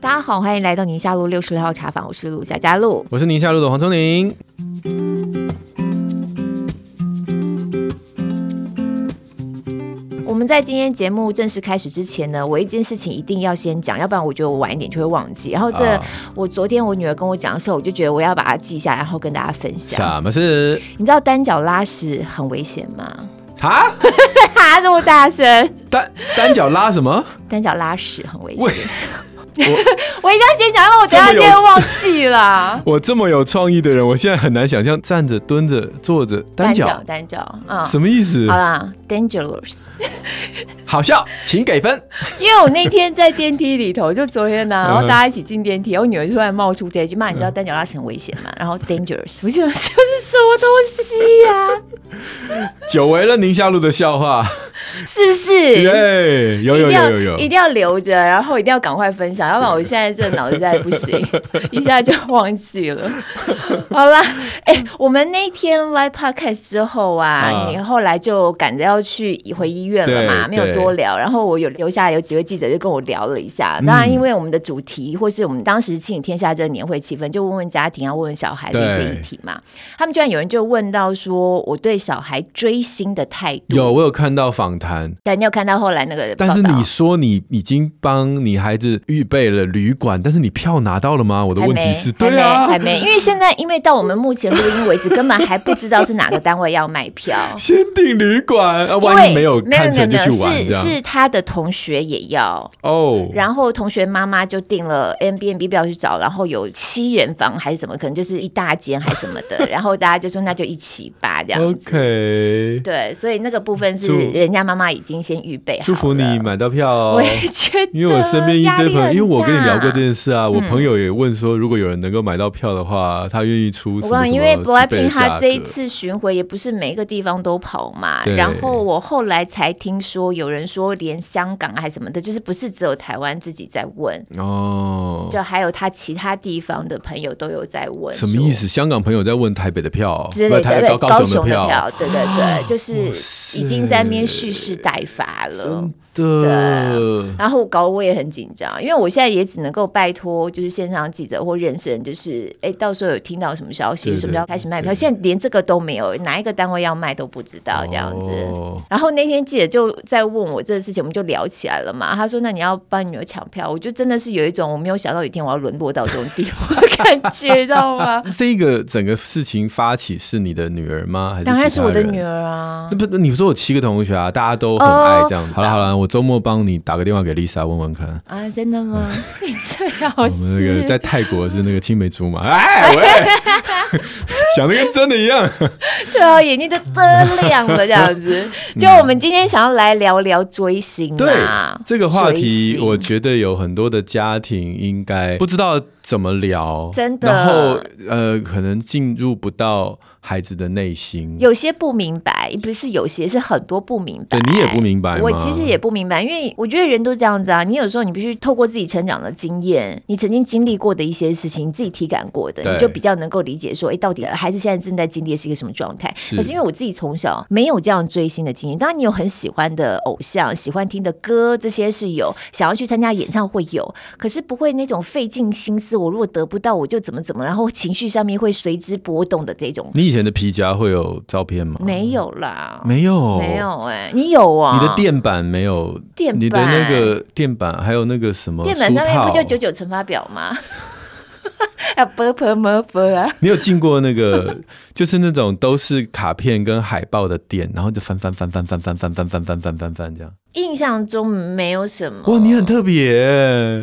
大家好，欢迎来到宁夏路六十六号茶坊，我是陆夏佳璐，我是宁夏路的黄聪宁。我们在今天节目正式开始之前呢，我一件事情一定要先讲，要不然我觉得我晚一点就会忘记。然后这、啊、我昨天我女儿跟我讲的时候，我就觉得我要把它记下，然后跟大家分享。什么事？你知道单脚拉屎很危险吗？啊？哈这么大声？单单脚拉什么？单脚拉屎很危险。我 我一定要先讲，因为我等下就忘记了。我这么有创意的人，我现在很难想象站着、蹲着、坐着单脚单脚，啊，什么意思？好啦，dangerous，好笑，请给分。因为我那天在电梯里头，就昨天呢、啊，然后大家一起进电梯，我女儿突然冒出这一句骂，你知道单脚拉屎很危险吗？然后 dangerous，不是这是什么东西呀、啊？久违了宁夏路的笑话，是不是？对，有有有有有，一定要留着，然后一定要赶快分享。要不然我现在这脑子在不行，一下就忘记了。好了，哎、欸，我们那天 live podcast 之后啊，啊你后来就赶着要去回医院了嘛，没有多聊。然后我有留下来有几位记者就跟我聊了一下。当然，因为我们的主题或是我们当时亲子天下这个年会气氛，就问问家庭啊，问问小孩的一些议题嘛。他们居然有人就问到说，我对小孩追星的态度。有，我有看到访谈。对，你有看到后来那个？但是你说你已经帮你孩子预备了旅馆，但是你票拿到了吗？我的问题是，对啊，还没，因为现在，因为到我们目前录音为止，根本还不知道是哪个单位要卖票。先订旅馆，啊，万一没有看成就去玩，是是他的同学也要哦，然后同学妈妈就订了 Airbnb 不要去找，然后有七人房还是什么，可能就是一大间还是什么的，然后大家就说那就一起吧，这样子。OK，对，所以那个部分是人家妈妈已经先预备好。祝福你买到票哦，我也觉得，因为我身边一堆朋友，因为我跟你。聊过这件事啊，我朋友也问说，如果有人能够买到票的话，他愿意出什么什么。我讲，因为 BLACKPINK 他这一次巡回也不是每一个地方都跑嘛，然后我后来才听说，有人说连香港还是什么的，就是不是只有台湾自己在问哦，就还有他其他地方的朋友都有在问。什么意思？香港朋友在问台北的票之类的，台北高雄的票，对对对，就是已经在那边蓄势待发了。对，然后搞得我也很紧张，因为我现在也只能够拜托，就是线上记者或认识人，就是哎，到时候有听到什么消息，什么要开始卖票，现在连这个都没有，哪一个单位要卖都不知道这样子。哦、然后那天记者就在问我这个事情，我们就聊起来了嘛。他说：“那你要帮你女儿抢票？”我就真的是有一种我没有想到有一天我要沦落到这种地步的感觉，知道吗？这个整个事情发起是你的女儿吗？还是当然是我的女儿啊。那不，你说我七个同学啊，大家都很爱这样子。哦、好了好了。我周末帮你打个电话给 Lisa 问问看。啊，真的吗？你 最好我们那个在泰国是那个青梅竹马，哎，喂，想的跟真的一样，对啊，眼睛都灯亮了这样子。就我们今天想要来聊聊追星啊，对，这个话题，我觉得有很多的家庭应该不知道怎么聊，真的，然后呃，可能进入不到。孩子的内心有些不明白，不是有些，是很多不明白。对，你也不明白，我其实也不明白，因为我觉得人都这样子啊。你有时候你必须透过自己成长的经验，你曾经经历过的一些事情，你自己体感过的，你就比较能够理解说，哎，到底孩子现在正在经历的是一个什么状态？是。可是因为我自己从小没有这样追星的经验，当然你有很喜欢的偶像，喜欢听的歌，这些是有，想要去参加演唱会有，可是不会那种费尽心思，我如果得不到，我就怎么怎么，然后情绪上面会随之波动的这种。你以前的皮夹会有照片吗？没有啦，没有，没有哎、欸，你有啊？你的垫板没有？垫板，你的那个垫板还有那个什么？垫板上面不就九九乘法表吗？啊，波波么波啊！你有进过那个，就是那种都是卡片跟海报的店，然后就翻翻翻翻翻翻翻翻翻翻翻翻翻这样。印象中没有什么。哇，你很特别。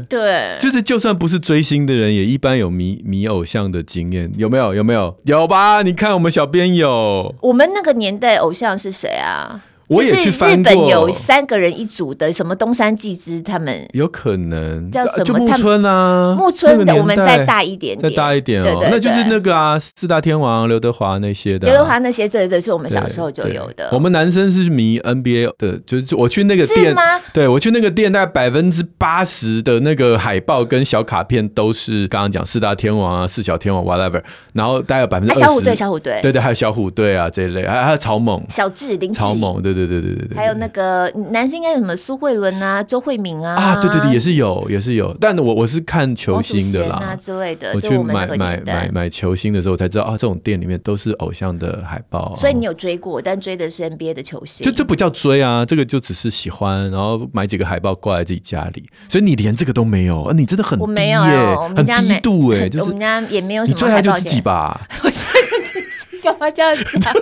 对，就是就算不是追星的人，也一般有迷迷偶像的经验，有没有？有没有？有吧？你看我们小编有。我们那个年代偶像是谁啊？我也去翻过，就是日本有三个人一组的，什么东山纪之他们，有可能。叫什么？木村啊，木村的，我们再大一点点，再大一点哦，那就是那个啊，四大天王刘德华那些的，刘德华那些，对对，是我们小时候就有的。我们男生是迷 NBA 的，就是我去那个店，对我去那个店，大概百分之八十的那个海报跟小卡片都是刚刚讲四大天王啊，四小天王 whatever，然后大概有百分之小虎队，小虎队，对对，还有小虎队啊这一类，还还有草蜢，小智，林草蜢，对。对对对对对。还有那个男生应该什么苏慧伦啊、周慧敏啊啊，对对对，也是有也是有。但我我是看球星的啦啊之类的。我去买买买买球星的时候才知道啊，这种店里面都是偶像的海报。所以你有追过，但追的是 NBA 的球星。就这不叫追啊，这个就只是喜欢，然后买几个海报挂在自己家里。所以你连这个都没有，你真的很低耶，很低度哎，就是我们家也没有什么。你最爱就自己吧。干嘛这样讲？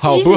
好，其实我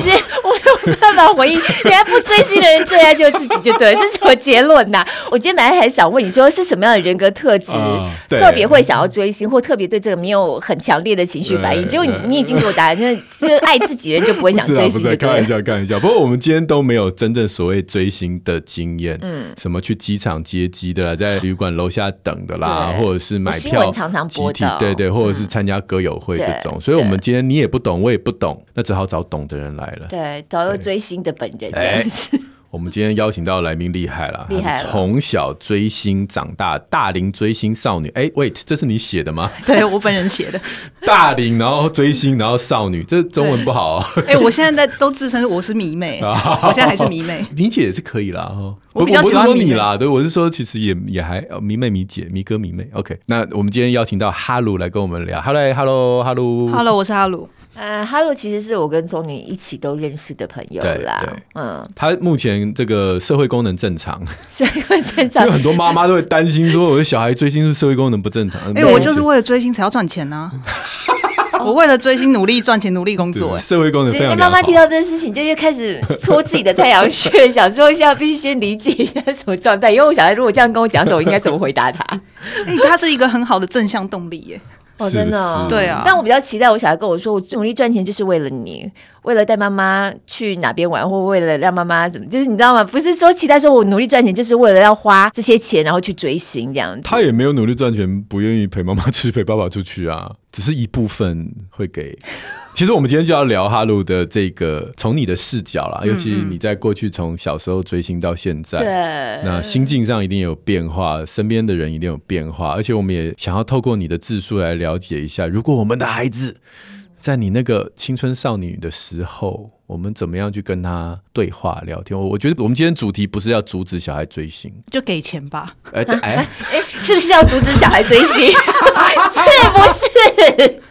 没有办法回应。原来不追星的人最爱就自己就对，这是什么结论呐？我今天本来还想问你说是什么样的人格特质，呃、特别会想要追星，或特别对这个没有很强烈的情绪反应。结果你你已经给我答案，就是就爱自己人就不会想追星。开玩笑，开玩笑。不过我们今天都没有真正所谓追星的经验，嗯，什么去机场接机的啦，在旅馆楼下等的啦，或者是买票常常播的，对对，或者是参加歌友会这种。所以我们今天你也不懂，我也不懂，那只好找懂的人来了。对，找到追星的本人这样子。欸、我们今天邀请到来宾厉害了，厉害了，从小追星长大，大龄追星少女。哎、欸、，wait，这是你写的吗？对，我本人写的。大龄然后追星，然后少女，这中文不好哦。哎、欸，我现在在都自称我是迷妹，我现在还是迷妹。迷姐也是可以啦，我比较喜欢说你啦，对，我是说其实也也还迷妹、迷姐、迷哥、迷妹。OK，那我们今天邀请到哈鲁来跟我们聊。Hello，Hello，Hello，Hello，我是哈鲁。呃，哈喽，其实是我跟宗尼一起都认识的朋友啦。嗯，他目前这个社会功能正常，社会正常。因为很多妈妈都会担心说，我的小孩追星是社会功能不正常。因为我就是为了追星才要赚钱呢。我为了追星努力赚钱，努力工作。社会功能非常。妈妈听到这件事情，就又开始搓自己的太阳穴，想说一下必须先理解一下什么状态。因为我小孩如果这样跟我讲，我应该怎么回答他？哎，他是一个很好的正向动力耶。哦，真的，哦，对啊。但我比较期待我小孩跟我说，我努力赚钱就是为了你，为了带妈妈去哪边玩，或为了让妈妈怎么，就是你知道吗？不是说期待说我努力赚钱就是为了要花这些钱，然后去追星这样子。他也没有努力赚钱，不愿意陪妈妈出去，陪爸爸出去啊，只是一部分会给。其实我们今天就要聊哈鲁的这个，从你的视角啦，尤其你在过去从小时候追星到现在，对，那心境上一定有变化，身边的人一定有变化，而且我们也想要透过你的自述来了解一下，如果我们的孩子在你那个青春少女的时候。我们怎么样去跟他对话聊天？我我觉得我们今天主题不是要阻止小孩追星，就给钱吧。哎哎哎，是不是要阻止小孩追星？是不是？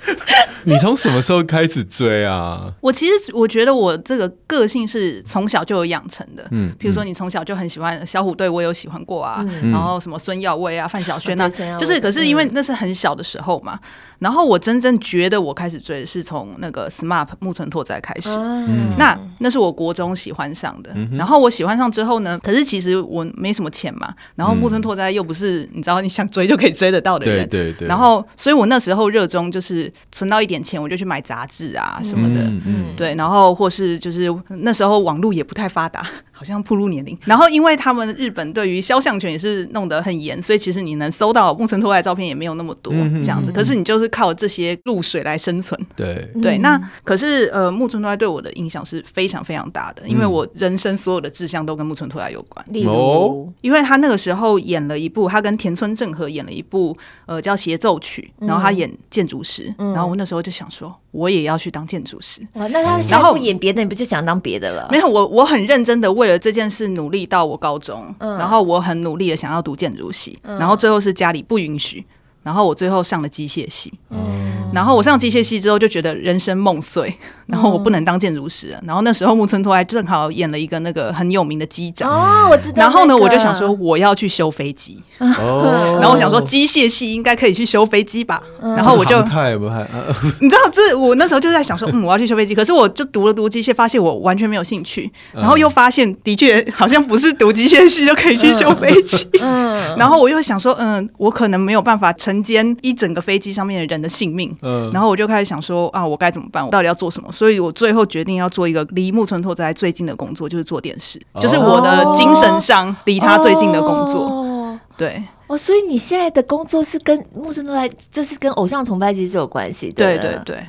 你从什么时候开始追啊？我其实我觉得我这个个性是从小就有养成的。嗯，比如说你从小就很喜欢小虎队，我有喜欢过啊。嗯、然后什么孙耀威啊、范晓萱啊，嗯、就是可是因为那是很小的时候嘛。然后我真正觉得我开始追是从那个 SMAP 木村拓哉开始。嗯。那那是我国中喜欢上的，嗯、然后我喜欢上之后呢，可是其实我没什么钱嘛，然后木村拓哉又不是你知道你想追就可以追得到的人，对对对，然后所以我那时候热衷就是存到一点钱，我就去买杂志啊什么的，嗯嗯、对，然后或是就是那时候网络也不太发达。好像暴露年龄，然后因为他们日本对于肖像权也是弄得很严，所以其实你能搜到木村拓哉照片也没有那么多这样子。可是你就是靠这些露水来生存。对。对，那可是呃木村拓哉对我的影响是非常非常大的，因为我人生所有的志向都跟木村拓哉有关。例如，因为他那个时候演了一部，他跟田村正和演了一部呃叫《协奏曲》，然后他演建筑师，然后我那时候就想说，我也要去当建筑师。哇，那他然后演别的，你不就想当别的了？没有，我我很认真的为。为了这件事努力到我高中，嗯、然后我很努力的想要读建筑系，嗯、然后最后是家里不允许。然后我最后上了机械系，嗯，然后我上机械系之后就觉得人生梦碎，然后我不能当建筑师了。然后那时候木村拓哉正好演了一个那个很有名的机长。哦，我知道。然后呢，我就想说我要去修飞机，哦，然后我想说机械系应该可以去修飞机吧，然后我就太不太，你知道这我那时候就在想说，嗯，我要去修飞机，可是我就读了读机械，发现我完全没有兴趣，然后又发现的确好像不是读机械系就可以去修飞机，嗯，然后我又想说，嗯，我可能没有办法成。间一整个飞机上面的人的性命，嗯，然后我就开始想说啊，我该怎么办？我到底要做什么？所以我最后决定要做一个离木村拓哉最近的工作，就是做电视，哦、就是我的精神上离他最近的工作。哦、对，哦，所以你现在的工作是跟木村拓哉，这是跟偶像崇拜其实是有关系的。对对对，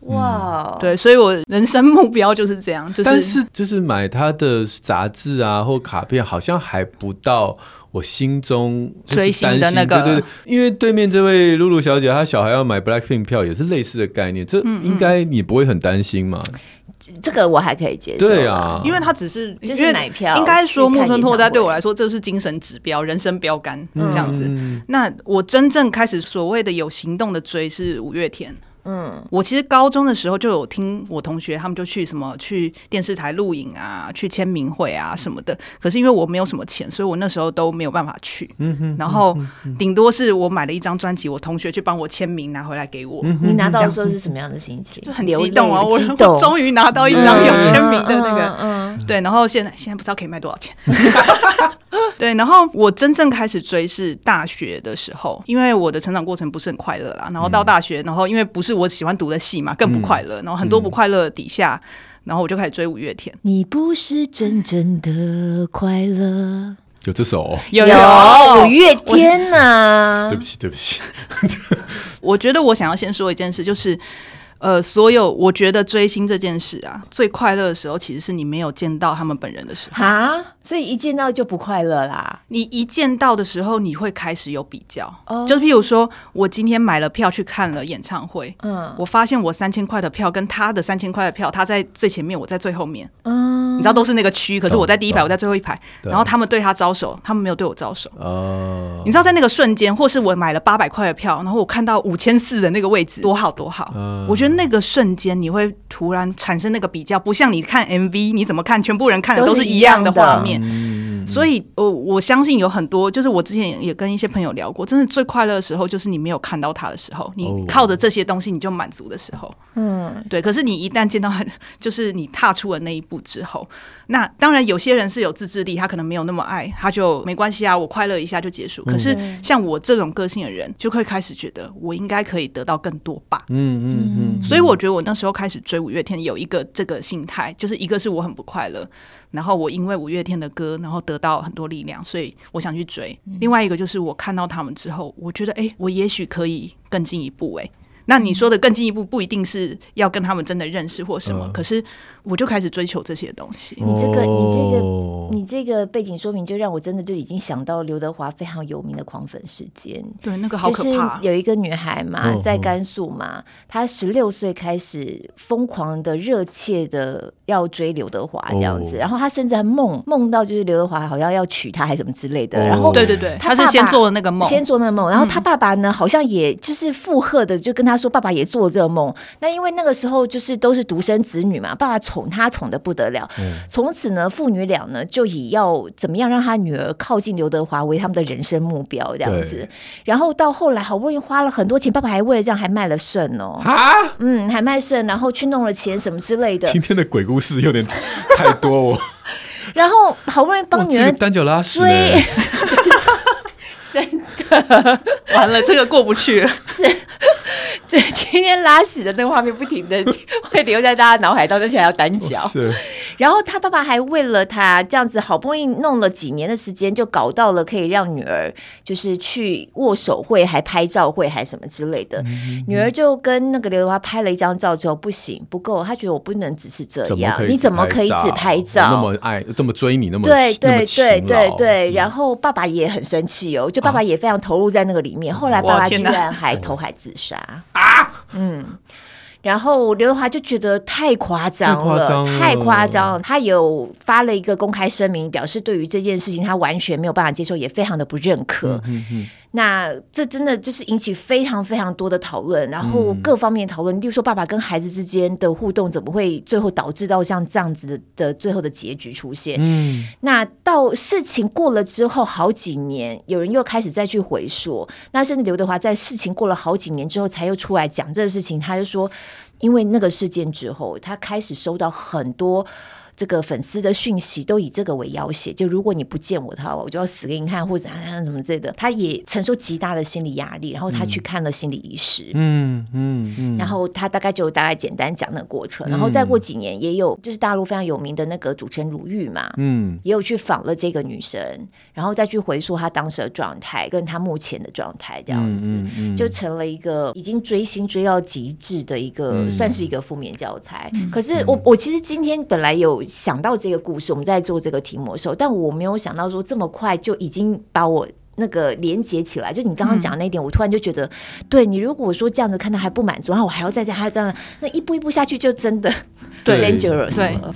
哇，对，所以我人生目标就是这样，就是但是就是买他的杂志啊或卡片，好像还不到。我心中追星的那个，对对对，因为对面这位露露小姐，她小孩要买 Blackpink 票，也是类似的概念，这应该你不会很担心嘛？这个我还可以接受，对啊，因为他只是就是买票，应该说木村拓哉对我来说，这是精神指标、人生标杆这样子。那我真正开始所谓的有行动的追是五月天。嗯，我其实高中的时候就有听我同学他们就去什么去电视台录影啊，去签名会啊什么的。可是因为我没有什么钱，所以我那时候都没有办法去。嗯哼。然后顶多是我买了一张专辑，我同学去帮我签名拿回来给我。你拿到的时候是什么样的心情？就很激动啊！我终于拿到一张有签名的那个。嗯。对，然后现在现在不知道可以卖多少钱。对，然后我真正开始追是大学的时候，因为我的成长过程不是很快乐啦。然后到大学，然后因为不是。我喜欢读的戏嘛，更不快乐。然后很多不快乐底下，然后我就开始追五月天。你不是真正的快乐，有这首、哦，有五月天呐。对不起，对不起。我觉得我想要先说一件事，就是。呃，所有我觉得追星这件事啊，最快乐的时候，其实是你没有见到他们本人的时候啊。所以一见到就不快乐啦。你一见到的时候，你会开始有比较。哦，就譬如说，我今天买了票去看了演唱会，嗯，我发现我三千块的票跟他的三千块的票，他在最前面，我在最后面。嗯，你知道都是那个区，可是我在第一排，我在最后一排。然后他们对他招手，他们没有对我招手。哦，你知道在那个瞬间，或是我买了八百块的票，然后我看到五千四的那个位置，多好多好。嗯，我觉得。那个瞬间，你会突然产生那个比较，不像你看 MV，你怎么看，全部人看的都是一样的画面。所以，我我相信有很多，就是我之前也跟一些朋友聊过，真的最快乐的时候，就是你没有看到他的时候，你靠着这些东西你就满足的时候。嗯，对。可是你一旦见到很，就是你踏出了那一步之后，那当然有些人是有自制力，他可能没有那么爱，他就没关系啊，我快乐一下就结束。可是像我这种个性的人，就会开始觉得我应该可以得到更多吧。嗯嗯嗯。所以我觉得我那时候开始追五月天，有一个这个心态，就是一个是我很不快乐，然后我因为五月天的歌，然后得到很多力量，所以我想去追。另外一个就是我看到他们之后，我觉得哎，我也许可以更进一步哎。那你说的更进一步，不一定是要跟他们真的认识或什么，可是我就开始追求这些东西。你这个，你这个，你这个背景说明，就让我真的就已经想到刘德华非常有名的狂粉事件。对，那个好可怕。有一个女孩嘛，在甘肃嘛，她十六岁开始疯狂的、热切的要追刘德华这样子，然后她甚至还梦梦到就是刘德华好像要娶她还是什么之类的。然后，对对对，她是先做了那个梦，先做那个梦。然后她爸爸呢，好像也就是附和的，就跟她。说爸爸也做了这个梦，那因为那个时候就是都是独生子女嘛，爸爸宠他宠的不得了。从、嗯、此呢，父女俩呢就以要怎么样让他女儿靠近刘德华为他们的人生目标这样子。然后到后来好不容易花了很多钱，爸爸还为了这样还卖了肾哦，啊，嗯，还卖肾，然后去弄了钱什么之类的。今天的鬼故事有点太多哦。然后好不容易帮女儿单脚拉屎，真的。完了，这个过不去 天天拉屎的那个画面不停的 会留在大家脑海当中，而且还要单脚。是。然后他爸爸还为了他这样子，好不容易弄了几年的时间，就搞到了可以让女儿就是去握手会，还拍照会，还什么之类的。嗯嗯、女儿就跟那个刘德华拍了一张照之后，不行，不够，他觉得我不能只是这样，你怎么可以只拍照？那么爱，这么追你，那么对对对对对。然后爸爸也很生气哦，就爸爸也非常投入在那个里面。啊、后来爸爸居然还投海自杀。啊，嗯，然后刘德华就觉得太夸张了，太夸张了。他有发了一个公开声明，表示对于这件事情他完全没有办法接受，也非常的不认可。那这真的就是引起非常非常多的讨论，然后各方面讨论，例如说爸爸跟孩子之间的互动怎么会最后导致到像这样子的的最后的结局出现？嗯，那到事情过了之后好几年，有人又开始再去回溯，那甚至刘德华在事情过了好几年之后才又出来讲这个事情，他就说，因为那个事件之后，他开始收到很多。这个粉丝的讯息都以这个为要挟，就如果你不见我的话，我就要死给你看，或者什么之类的。他也承受极大的心理压力，然后他去看了心理医师，嗯嗯嗯，然后他大概就大概简单讲那个过程，然后再过几年也有就是大陆非常有名的那个主持人鲁豫嘛，嗯，也有去访了这个女生，然后再去回溯她当时的状态跟她目前的状态，这样子就成了一个已经追星追到极致的一个呃，算是一个负面教材。嗯、可是我我其实今天本来有想到这个故事，我们在做这个题目的时候，但我没有想到说这么快就已经把我那个连接起来。就你刚刚讲的那一点，嗯、我突然就觉得，对你如果说这样子看到还不满足，然后我还要再这样，还要这样，那一步一步下去就真的 对 dangerous 了。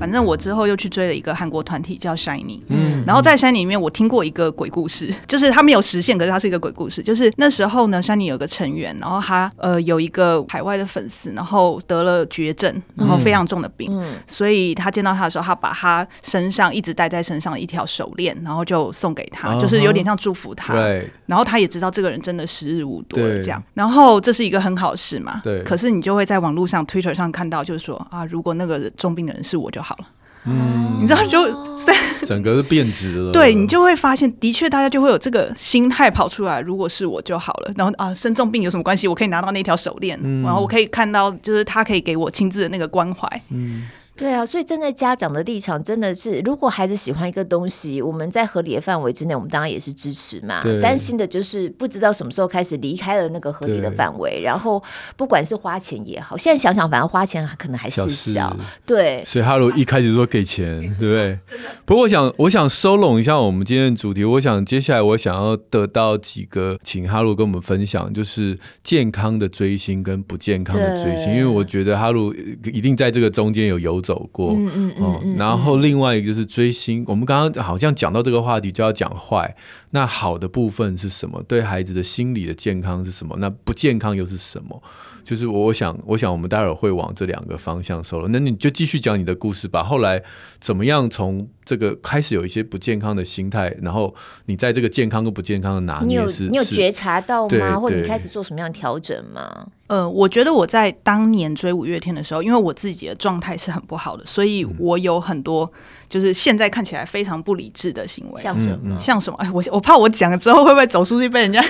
反正我之后又去追了一个韩国团体叫 SHINee，嗯，然后在 SHINee 里面我听过一个鬼故事，就是他没有实现，可是他是一个鬼故事。就是那时候呢，SHINee 有个成员，然后他呃有一个海外的粉丝，然后得了绝症，然后非常重的病，嗯，所以他见到他的时候，他把他身上一直戴在身上的一条手链，然后就送给他，就是有点像祝福他。对，然后他也知道这个人真的时日无多了，这样。然后这是一个很好事嘛，对。可是你就会在网络上、Twitter 上看到，就是说啊，如果那个重病的人是我就好了。嗯，你知道就 整个是变质了。对，你就会发现，的确大家就会有这个心态跑出来。如果是我就好了，然后啊，生重病有什么关系？我可以拿到那条手链，嗯、然后我可以看到，就是他可以给我亲自的那个关怀。嗯。对啊，所以站在家长的立场，真的是，如果孩子喜欢一个东西，我们在合理的范围之内，我们当然也是支持嘛。担心的就是不知道什么时候开始离开了那个合理的范围，然后不管是花钱也好，现在想想，反正花钱可能还是小。事对，所以哈罗一开始说给钱，对不对？不过我想，我想收拢一下我们今天的主题。我想接下来我想要得到几个，请哈罗跟我们分享，就是健康的追星跟不健康的追星，因为我觉得哈罗一定在这个中间有游走过，嗯嗯嗯，然后另外一个就是追星，我们刚刚好像讲到这个话题就要讲坏，那好的部分是什么？对孩子的心理的健康是什么？那不健康又是什么？就是我想，我想我们待会儿会往这两个方向收了。那你就继续讲你的故事吧。后来怎么样从这个开始有一些不健康的心态，然后你在这个健康跟不健康的拿捏是，你有你有觉察到吗？或者你开始做什么样的调整吗？呃，我觉得我在当年追五月天的时候，因为我自己的状态是很不好的，所以我有很多就是现在看起来非常不理智的行为，像什么？嗯、像什么？哎，我我怕我讲了之后会不会走出去被人家？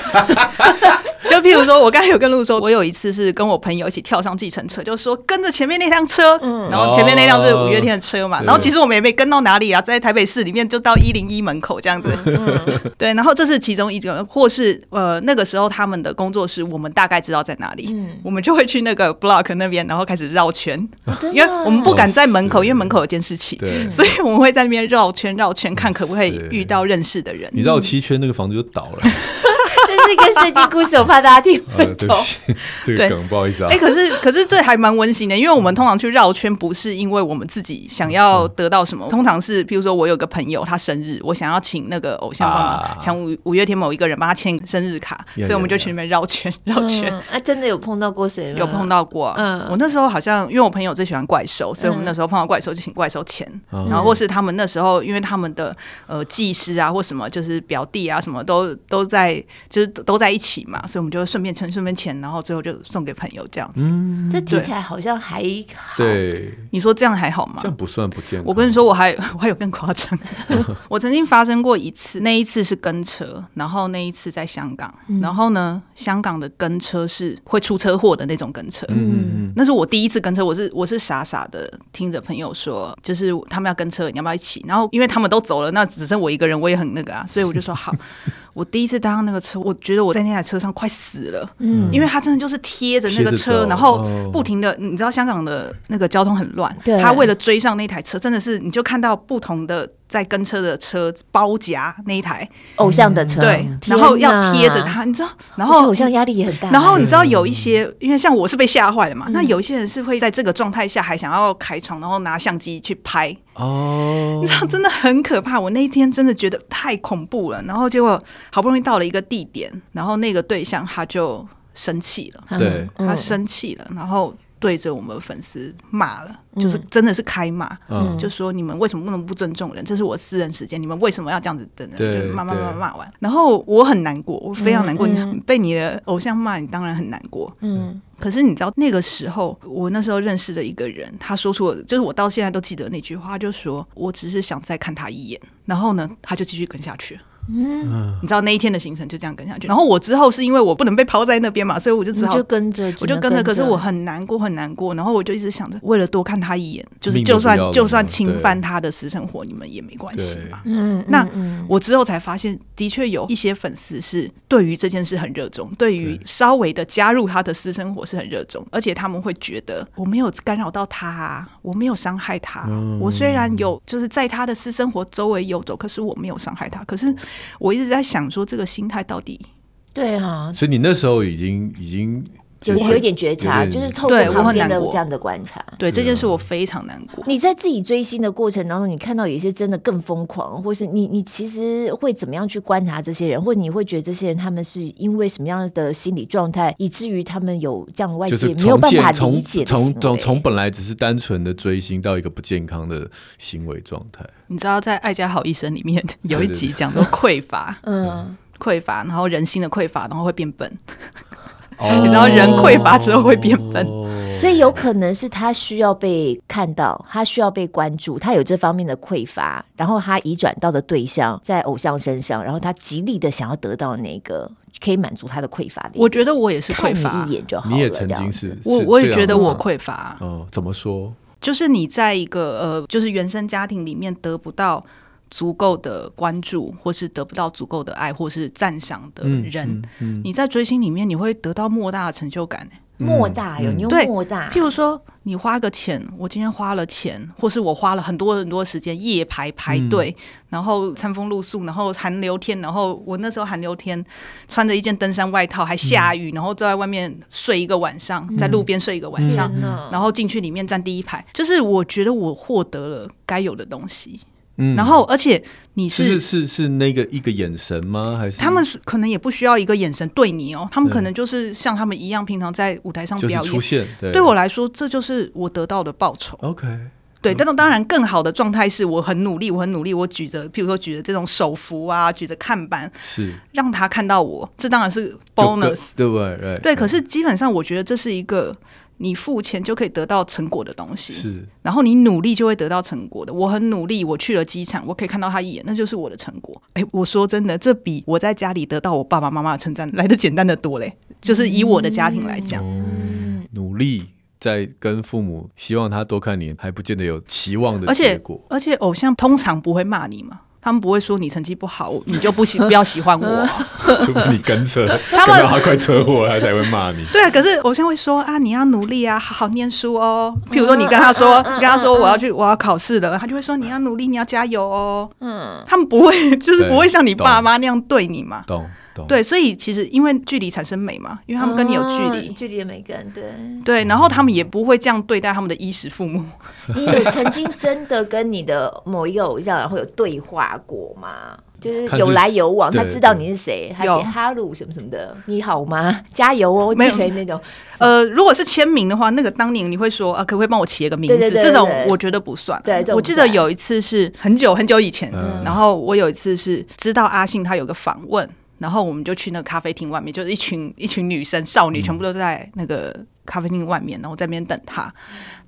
就譬如说，我刚才有跟露说，我有一次是跟我朋友一起跳上计程车，就是说跟着前面那辆车，嗯、然后前面那辆是五月天的车嘛，哦、然后其实我们也没跟到哪里啊，在台北市里面就到一零一门口这样子，嗯、对，然后这是其中一个，或是呃那个时候他们的工作室，我们大概知道在哪里，嗯、我们就会去那个 block 那边，然后开始绕圈，哦、因为我们不敢在门口，哦、因为门口有监视器，对，所以我们会在那边绕圈绕圈，看可不可以遇到认识的人。你绕七圈，那个房子就倒了。这个圣经故事，我怕大家听不懂。对不起，这个梗不好意思啊。哎，可是可是这还蛮温馨的，因为我们通常去绕圈，不是因为我们自己想要得到什么，通常是譬如说我有个朋友他生日，我想要请那个偶像帮忙，想五五月天某一个人帮他签生日卡，所以我们就去那边绕圈绕圈。啊，真的有碰到过谁吗？有碰到过。嗯，我那时候好像因为我朋友最喜欢怪兽，所以我们那时候碰到怪兽就请怪兽签，然后或是他们那时候因为他们的呃技师啊或什么就是表弟啊什么都都在就是都在一起嘛。所以我们就顺便存顺便钱，然后最后就送给朋友这样子。嗯，这听起来好像还好。对，你说这样还好吗？这样不算不健康。我跟你说，我还 我还有更夸张。我曾经发生过一次，那一次是跟车，然后那一次在香港，嗯、然后呢，香港的跟车是会出车祸的那种跟车。嗯，那是我第一次跟车，我是我是傻傻的听着朋友说，就是他们要跟车，你要不要一起？然后因为他们都走了，那只剩我一个人，我也很那个啊，所以我就说好。我第一次搭上那个车，我觉得我在那台车上快死了，嗯，因为他真的就是贴着那个车，然后不停的，你知道香港的那个交通很乱，他为了追上那台车，真的是你就看到不同的在跟车的车包夹那一台偶像的车，对，然后要贴着他，你知道，然后偶像压力也很大，然后你知道有一些，因为像我是被吓坏了嘛，那有一些人是会在这个状态下还想要开窗，然后拿相机去拍，哦，你知道真的很可怕，我那一天真的觉得太恐怖了，然后结果。好不容易到了一个地点，然后那个对象他就生气了，对，他生气了，然后对着我们粉丝骂了，嗯、就是真的是开骂，嗯，就说你们为什么不能不尊重人？这是我私人时间，你们为什么要这样子等等？对，就骂骂骂骂完，然后我很难过，我非常难过，嗯、你被你的偶像骂，你当然很难过，嗯。可是你知道那个时候，我那时候认识的一个人，他说出了，就是我到现在都记得那句话，就说我只是想再看他一眼，然后呢，他就继续跟下去。嗯，你知道那一天的行程就这样跟下去。然后我之后是因为我不能被抛在那边嘛，所以我就只好就跟着，我就跟着。可是我很难过，很难过。然后我就一直想着，为了多看他一眼，就是就算就算侵犯他的私生活，你们也没关系嘛。嗯，那我之后才发现，的确有一些粉丝是对于这件事很热衷，对于稍微的加入他的私生活是很热衷，而且他们会觉得我没有干扰到他啊，我没有伤害他。我虽然有就是在他的私生活周围游走，可是我没有伤害他。可是我一直在想说，这个心态到底对啊？所以你那时候已经已经。就有一点觉察，就是透过旁边的这样的观察，对，对这件事我非常难过。你在自己追星的过程当中，你看到有一些真的更疯狂，或是你你其实会怎么样去观察这些人，或者你会觉得这些人他们是因为什么样的心理状态，以至于他们有这样外界没有办法理解的从从从本来只是单纯的追星到一个不健康的行为状态。你知道，在《爱家好医生》里面 有一集讲到匮乏，嗯，匮乏，然后人心的匮乏，然后会变笨。你知道人匮乏之后会变笨，所以有可能是他需要被看到，他需要被关注，他有这方面的匮乏，然后他移转到的对象在偶像身上，然后他极力的想要得到那个可以满足他的匮乏的。我觉得我也是匮乏，你一眼就好。你也曾经是，是我我也觉得我匮乏。嗯，怎么说？就是你在一个呃，就是原生家庭里面得不到。足够的关注，或是得不到足够的爱，或是赞赏的人，嗯嗯嗯、你在追星里面，你会得到莫大的成就感。莫大有，你用莫大。譬如说，你花个钱，我今天花了钱，或是我花了很多很多时间夜排排队，嗯、然后餐风露宿，然后寒流天，然后我那时候寒流天穿着一件登山外套，还下雨，嗯、然后坐在外面睡一个晚上，在路边睡一个晚上，嗯、然后进去里面站第一排，就是我觉得我获得了该有的东西。嗯，然后而且你是是是是那个一个眼神吗？还是他们可能也不需要一个眼神对你哦，他们可能就是像他们一样，平常在舞台上表演出现。对，对我来说，这就是我得到的报酬。OK，对，但是当然更好的状态是我很努力，我很努力，我举着，譬如说举着这种手幅啊，举着看板，是让他看到我，这当然是 bonus，对不对？对，对。可是基本上，我觉得这是一个。你付钱就可以得到成果的东西，是，然后你努力就会得到成果的。我很努力，我去了机场，我可以看到他一眼，那就是我的成果。哎，我说真的，这比我在家里得到我爸爸妈妈的称赞来的简单的多嘞。就是以我的家庭来讲，嗯，努力在跟父母希望他多看你，还不见得有期望的结果。而且，而且偶像通常不会骂你嘛。他们不会说你成绩不好，你就不喜不要喜欢我。除非你跟车，他们他快车祸了，他才会骂你。对，可是偶像会说啊，你要努力啊，好好念书哦。譬如说，你跟他说，你跟他说我要去，我要考试了，他就会说你要努力，你要加油哦。嗯，他们不会，就是不会像你爸妈那样对你嘛。懂。对，所以其实因为距离产生美嘛，因为他们跟你有距离，距离的美感，对对，然后他们也不会这样对待他们的衣食父母。你有曾经真的跟你的某一个偶像会有对话过吗？就是有来有往，他知道你是谁，他写哈鲁什么什么的，你好吗？加油哦，没有那种。呃，如果是签名的话，那个当年你会说啊，可不可以帮我起一个名字？这种我觉得不算。对，我记得有一次是很久很久以前，然后我有一次是知道阿信他有个访问。然后我们就去那个咖啡厅外面，就是一群 一群女生少女，全部都在那个咖啡厅外面，然后在那边等他。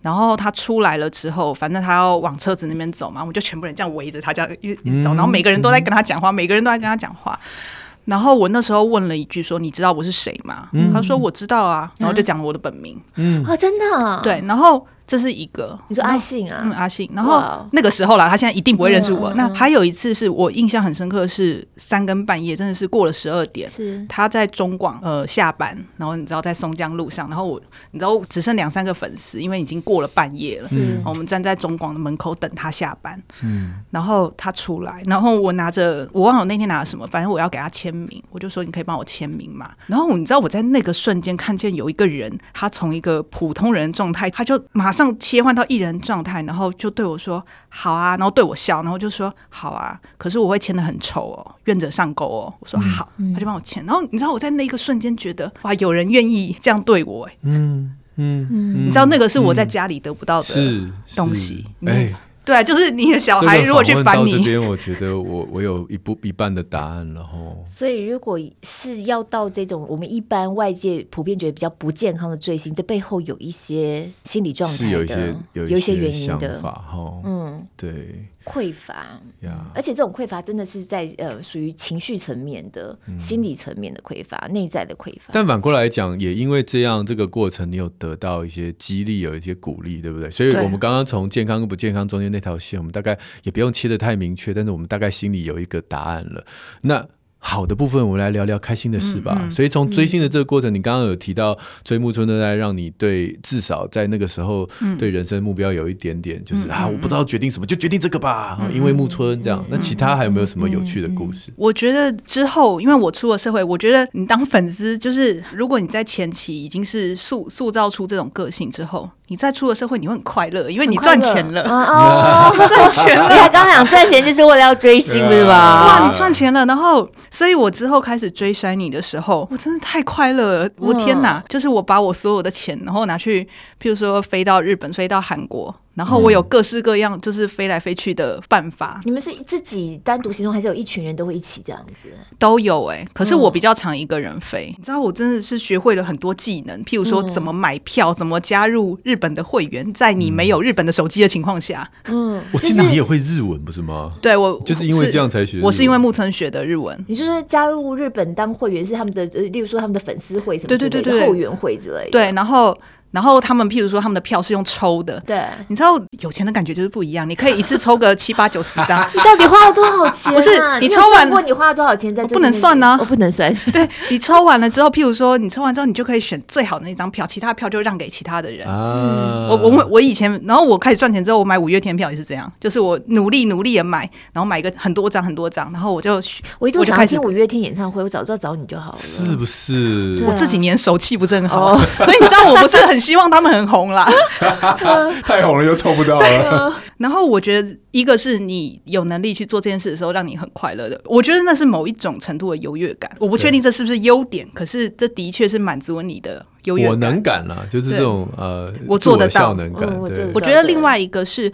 然后他出来了之后，反正他要往车子那边走嘛，我们就全部人这样围着他，这样一直走。然后每个人都在跟他讲话，每个人都在跟他讲话。然后我那时候问了一句说：“你知道我是谁吗？”他说：“我知道啊。”然后就讲了我的本名。嗯，哦，真的。对，然后。这是一个，你说阿信啊，嗯，阿信。然后那个时候啦，他现在一定不会认识我。那还有一次是我印象很深刻，是三更半夜，真的是过了十二点，是他在中广呃下班，然后你知道在松江路上，然后我你知道只剩两三个粉丝，因为已经过了半夜了，是我们站在中广的门口等他下班，嗯，然后他出来，然后我拿着我忘了我那天拿了什么，反正我要给他签名，我就说你可以帮我签名嘛。然后你知道我在那个瞬间看见有一个人，他从一个普通人状态，他就马上。上切换到艺人状态，然后就对我说：“好啊。”然后对我笑，然后就说：“好啊。”可是我会签得很丑哦，愿者上钩哦。我说：“好。嗯”他就帮我签。然后你知道我在那一个瞬间觉得哇，有人愿意这样对我哎。嗯嗯嗯，你知道那个是我在家里得不到的东西。哎，对，就是你的小孩如果去烦你，这边我觉得我我有一部一半的答案了吼。所以如果是要到这种我们一般外界普遍觉得比较不健康的罪行，这背后有一些心理状态有一些有一些原因的哈。嗯，对。匮乏，yeah. 而且这种匮乏真的是在呃属于情绪层面的、嗯、心理层面的匮乏，内在的匮乏。但反过来讲，也因为这样，这个过程你有得到一些激励，有一些鼓励，对不对？所以我们刚刚从健康跟不健康中间那条线，我们大概也不用切得太明确，但是我们大概心里有一个答案了。那。好的部分，我们来聊聊开心的事吧。嗯嗯、所以从追星的这个过程，嗯、你刚刚有提到追木村的爱，让你对至少在那个时候对人生目标有一点点，就是、嗯、啊，我不知道决定什么，就决定这个吧。嗯、因为木村这样、嗯，那其他还有没有什么有趣的故事？我觉得之后，因为我出了社会，我觉得你当粉丝，就是如果你在前期已经是塑塑造出这种个性之后。你再出了社会，你会很快乐，因为你赚钱了。哦，赚钱了！你还刚刚讲赚钱就是为了要追星，不是吧？哇，你赚钱了，然后，所以我之后开始追 SHINee 的时候，我真的太快乐了。我天哪，就是我把我所有的钱，然后拿去，譬如说飞到日本，飞到韩国。然后我有各式各样，就是飞来飞去的办法。嗯、你们是自己单独行动，还是有一群人都会一起这样子？都有哎、欸，可是我比较常一个人飞。嗯、你知道，我真的是学会了很多技能，譬如说怎么买票，嗯、怎么加入日本的会员，在你没有日本的手机的情况下。嗯，我记得你也会日文，不是吗？对，我就是因为这样才学。我是因为木村学的日文。你就是加入日本当会员，是他们的，例如说他们的粉丝会什么对对对，后援会之类的。对，然后。然后他们譬如说他们的票是用抽的，对，你知道有钱的感觉就是不一样，你可以一次抽个 七八九十张。你到底花了多少钱？不是你抽完过你花了多少钱在？不能算呢，我不能算。对，你抽完了之后，譬如说你抽完之后，你就可以选最好的那张票，其他票就让给其他的人。啊，我我我以前，然后我开始赚钱之后，我买五月天票也是这样，就是我努力努力的买，然后买个很多张很多张，然后我就我一度想听五月天演唱会，我早知道找你就好了。是不是？我这几年手气不是很好，所以你知道我不是很希望他们很红。啦，太红了又抽不到了。然后我觉得，一个是你有能力去做这件事的时候，让你很快乐的。我觉得那是某一种程度的优越感。我不确定这是不是优点，可是这的确是满足你的优越感。我能感了，就是这种呃，我做得到。能感。我觉得另外一个是。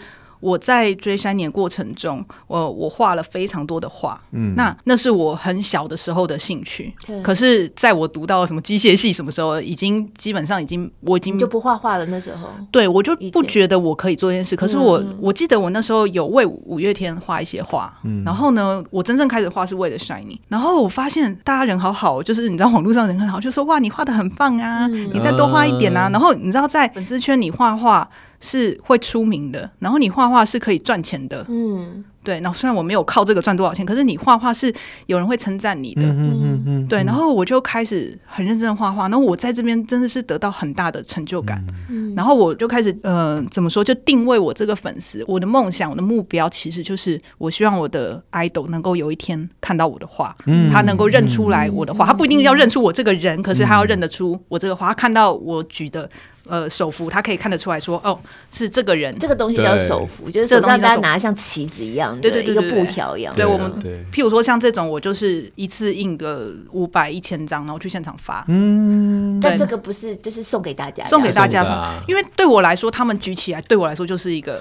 我在追 SHINee 过程中，我我画了非常多的画，嗯，那那是我很小的时候的兴趣。可是在我读到什么机械系什么时候，已经基本上已经我已经就不画画了。那时候，对我就不觉得我可以做这件事。可是我、嗯、我记得我那时候有为五月天画一些画，嗯，然后呢，我真正开始画是为了 SHINee。然后我发现大家人好好，就是你知道网络上人很好，就说哇，你画的很棒啊，嗯、你再多画一点啊。然后你知道在粉丝圈里画画。是会出名的，然后你画画是可以赚钱的，嗯，对。然后虽然我没有靠这个赚多少钱，可是你画画是有人会称赞你的，嗯嗯嗯，对。然后我就开始很认真画画，然后我在这边真的是得到很大的成就感，嗯。然后我就开始，呃，怎么说？就定位我这个粉丝，我的梦想，我的目标，其实就是我希望我的 idol 能够有一天看到我的画，嗯，他能够认出来我的画，他不一定要认出我这个人，可是他要认得出我这个画，他看到我举的。呃，手幅他可以看得出来说，哦，是这个人。这个东西叫手幅，就是手上大家拿像旗子一样，对对对，一个布条一样。对我们，譬如说像这种，我就是一次印个五百、一千张，然后去现场发。嗯，但这个不是就是送给大家，送给大家，因为对我来说，他们举起来，对我来说就是一个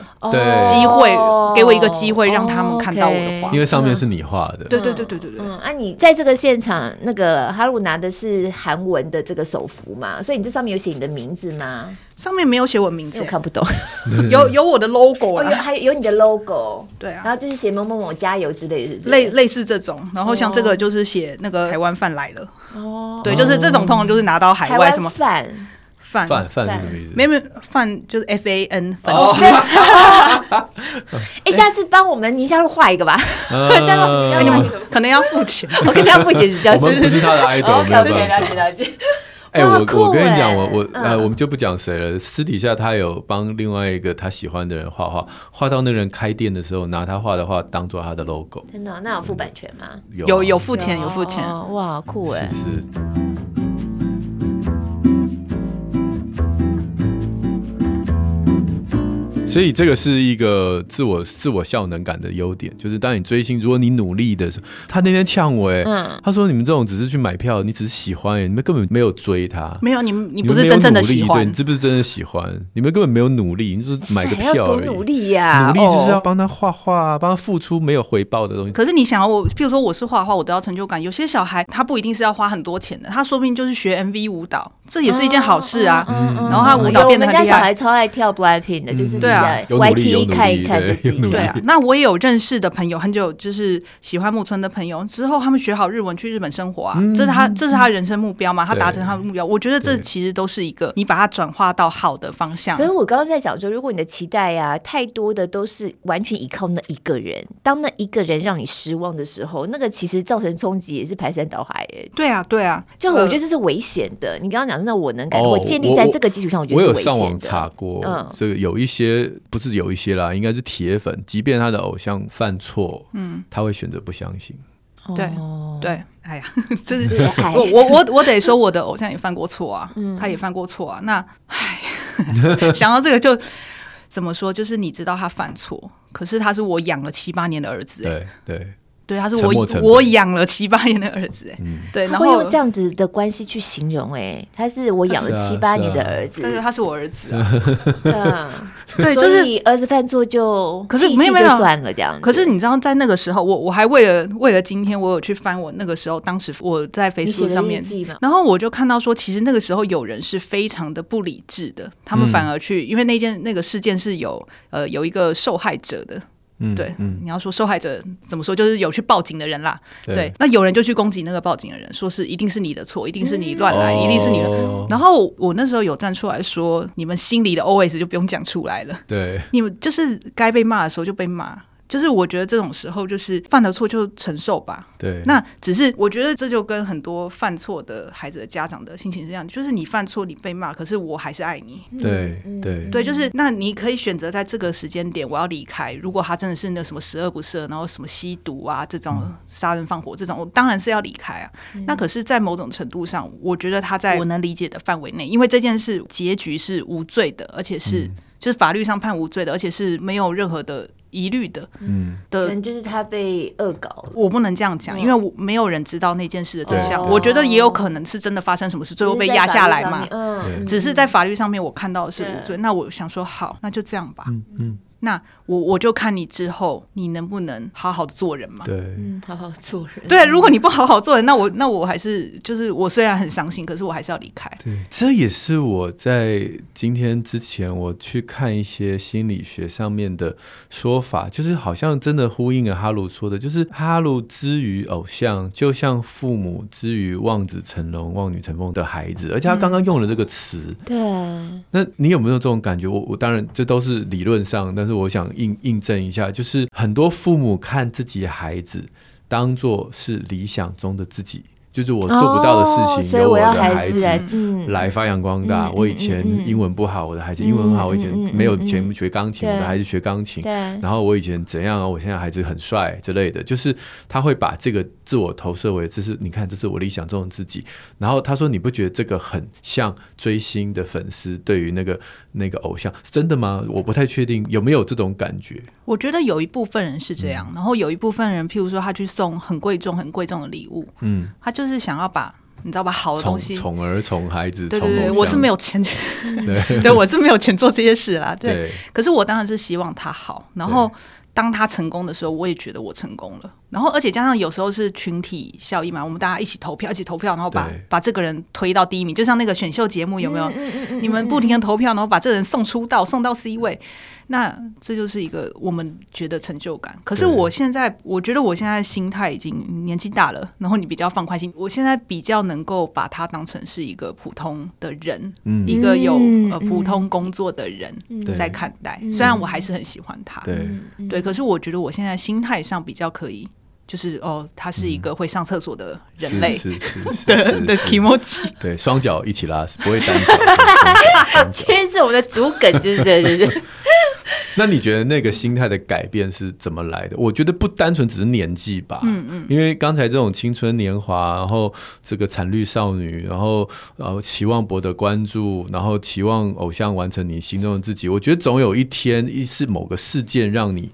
机会，给我一个机会让他们看到我的画，因为上面是你画的。对对对对对对。嗯，啊，你在这个现场，那个哈鲁拿的是韩文的这个手幅嘛，所以你这上面有写你的名字吗？上面没有写我名字，我看不懂。有有我的 logo 啊，有还有你的 logo，对啊，然后就是写某某某加油之类的，类类似这种。然后像这个就是写那个台湾饭来了，哦，对，就是这种通常就是拿到海外什么饭饭。饭饭是什么意思？没有没有饭就是 F A N 粉。哎，下次帮我们宁夏路画一个吧，可能要付钱，我肯定要付钱，比较我们不是他的 idol，了解了解了解。哎、欸，我我跟你讲，我我呃，我们就不讲谁了。私底下他有帮另外一个他喜欢的人画画，画到那人开店的时候，拿他画的画当做他的 logo。真的？那有付版权吗？有有有付钱，有付钱。哇，酷哎！是，是。所以这个是一个自我自我效能感的优点，就是当你追星，如果你努力的时候，他那天呛我，哎，他说你们这种只是去买票，你只是喜欢，哎，你们根本没有追他，没有，你们你不是真正的喜欢，对，你是不是真的喜欢？你们根本没有努力，你就是买个票而已。努力呀，努力就是要帮他画画，帮他付出没有回报的东西。可是你想要我，譬如说我是画画，我得到成就感。有些小孩他不一定是要花很多钱的，他说不定就是学 MV 舞蹈，这也是一件好事啊。然后他舞蹈变得很厉害。我们家小孩超爱跳 Blackpink 的，就是对啊看一看就自己对啊。那我也有认识的朋友，很久就是喜欢木村的朋友，之后他们学好日文去日本生活啊，这是他这是他人生目标嘛，他达成他的目标。我觉得这其实都是一个你把它转化到好的方向。可是我刚刚在讲说，如果你的期待呀太多的都是完全依靠那一个人，当那一个人让你失望的时候，那个其实造成冲击也是排山倒海。哎，对啊，对啊，就我觉得这是危险的。你刚刚讲的那我能改，我建立在这个基础上，我觉得是危险的。我有上网查过，嗯，这个有一些不是有一些啦，应该是铁粉，即便他的偶像犯错，嗯，他会选择不相信。对对，哎呀，这是我我我我得说，我的偶像也犯过错啊，他也犯过错啊。那哎，想到这个就怎么说？就是你知道他犯错，可是他是我养了七八年的儿子，对对。对，他是我我养了七八年的儿子，哎，对，然后用这样子的关系去形容，哎，他是我养了七八年的儿子，但是他是我儿子啊 对，就是儿子犯错就，可是没有没有算了这样。可是你知道，在那个时候，我我还为了为了今天，我有去翻我那个时候，当时我在 Facebook 上面，然后我就看到说，其实那个时候有人是非常的不理智的，他们反而去，因为那件那个事件是有呃有一个受害者的。嗯，对，嗯，你要说受害者怎么说，就是有去报警的人啦。对，对，那有人就去攻击那个报警的人，说是一定是你的错，一定是你乱来，嗯、一定是你然后我那时候有站出来说，你们心里的 OS 就不用讲出来了。对，你们就是该被骂的时候就被骂。就是我觉得这种时候，就是犯了错就承受吧。对，那只是我觉得这就跟很多犯错的孩子的家长的心情是这样，就是你犯错你被骂，可是我还是爱你。对对对，就是那你可以选择在这个时间点我要离开。如果他真的是那什么十恶不赦，然后什么吸毒啊这种杀人放火这种，我当然是要离开啊。那可是，在某种程度上，我觉得他在我能理解的范围内，因为这件事结局是无罪的，而且是就是法律上判无罪的，而且是没有任何的。疑虑的，嗯，的，就是他被恶搞，我不能这样讲，因为我没有人知道那件事的真相。我觉得也有可能是真的发生什么事，最后被压下来嘛。嗯，只是在法律上面我看到的是无罪。那我想说，好，那就这样吧。嗯。那我我就看你之后你能不能好好的做人嘛？对，嗯，好好做人。对，如果你不好好做人，那我那我还是就是我虽然很伤心，可是我还是要离开。对，这也是我在今天之前我去看一些心理学上面的说法，就是好像真的呼应了哈鲁说的，就是哈鲁之于偶像，就像父母之于望子成龙、望女成凤的孩子，而且他刚刚用了这个词。嗯，对。那你有没有这种感觉？我我当然这都是理论上，但是。我想印印证一下，就是很多父母看自己孩子当做是理想中的自己，就是我做不到的事情，由我的孩子来发扬光大。我以前英文不好，我的孩子英文很好；我以前没有钱学钢琴，我的孩子学钢琴。然后我以前怎样啊，我现在孩子很帅之类的，就是他会把这个。自我投射为，这是你看，这是我理想中的自己。然后他说：“你不觉得这个很像追星的粉丝对于那个那个偶像，真的吗？”我不太确定有没有这种感觉。我觉得有一部分人是这样，嗯、然后有一部分人，譬如说他去送很贵重、很贵重的礼物，嗯，他就是想要把你知道吧，好的东西宠儿宠孩子，对对对，我是没有钱，对，我是没有钱做这些事啦。对，对可是我当然是希望他好，然后。当他成功的时候，我也觉得我成功了。然后，而且加上有时候是群体效益嘛，我们大家一起投票，一起投票，然后把把这个人推到第一名，就像那个选秀节目有没有？你们不停的投票，然后把这个人送出道，送到 C 位。那这就是一个我们觉得成就感。可是我现在，我觉得我现在心态已经年纪大了，然后你比较放宽心，我现在比较能够把他当成是一个普通的人，嗯、一个有呃普通工作的人在看待。对虽然我还是很喜欢他，对。对，可是我觉得我现在心态上比较可以，就是哦，他是一个会上厕所的人类，是是 是的的 kimochi，对，双脚一起拉，不会单脚。今天是我们的主梗，就是这，就是。那你觉得那个心态的改变是怎么来的？我觉得不单纯只是年纪吧，嗯嗯，因为刚才这种青春年华，然后这个惨绿少女，然后然后期望博得关注，然后期望偶像完成你心中的自己，我觉得总有一天，一是某个事件让你。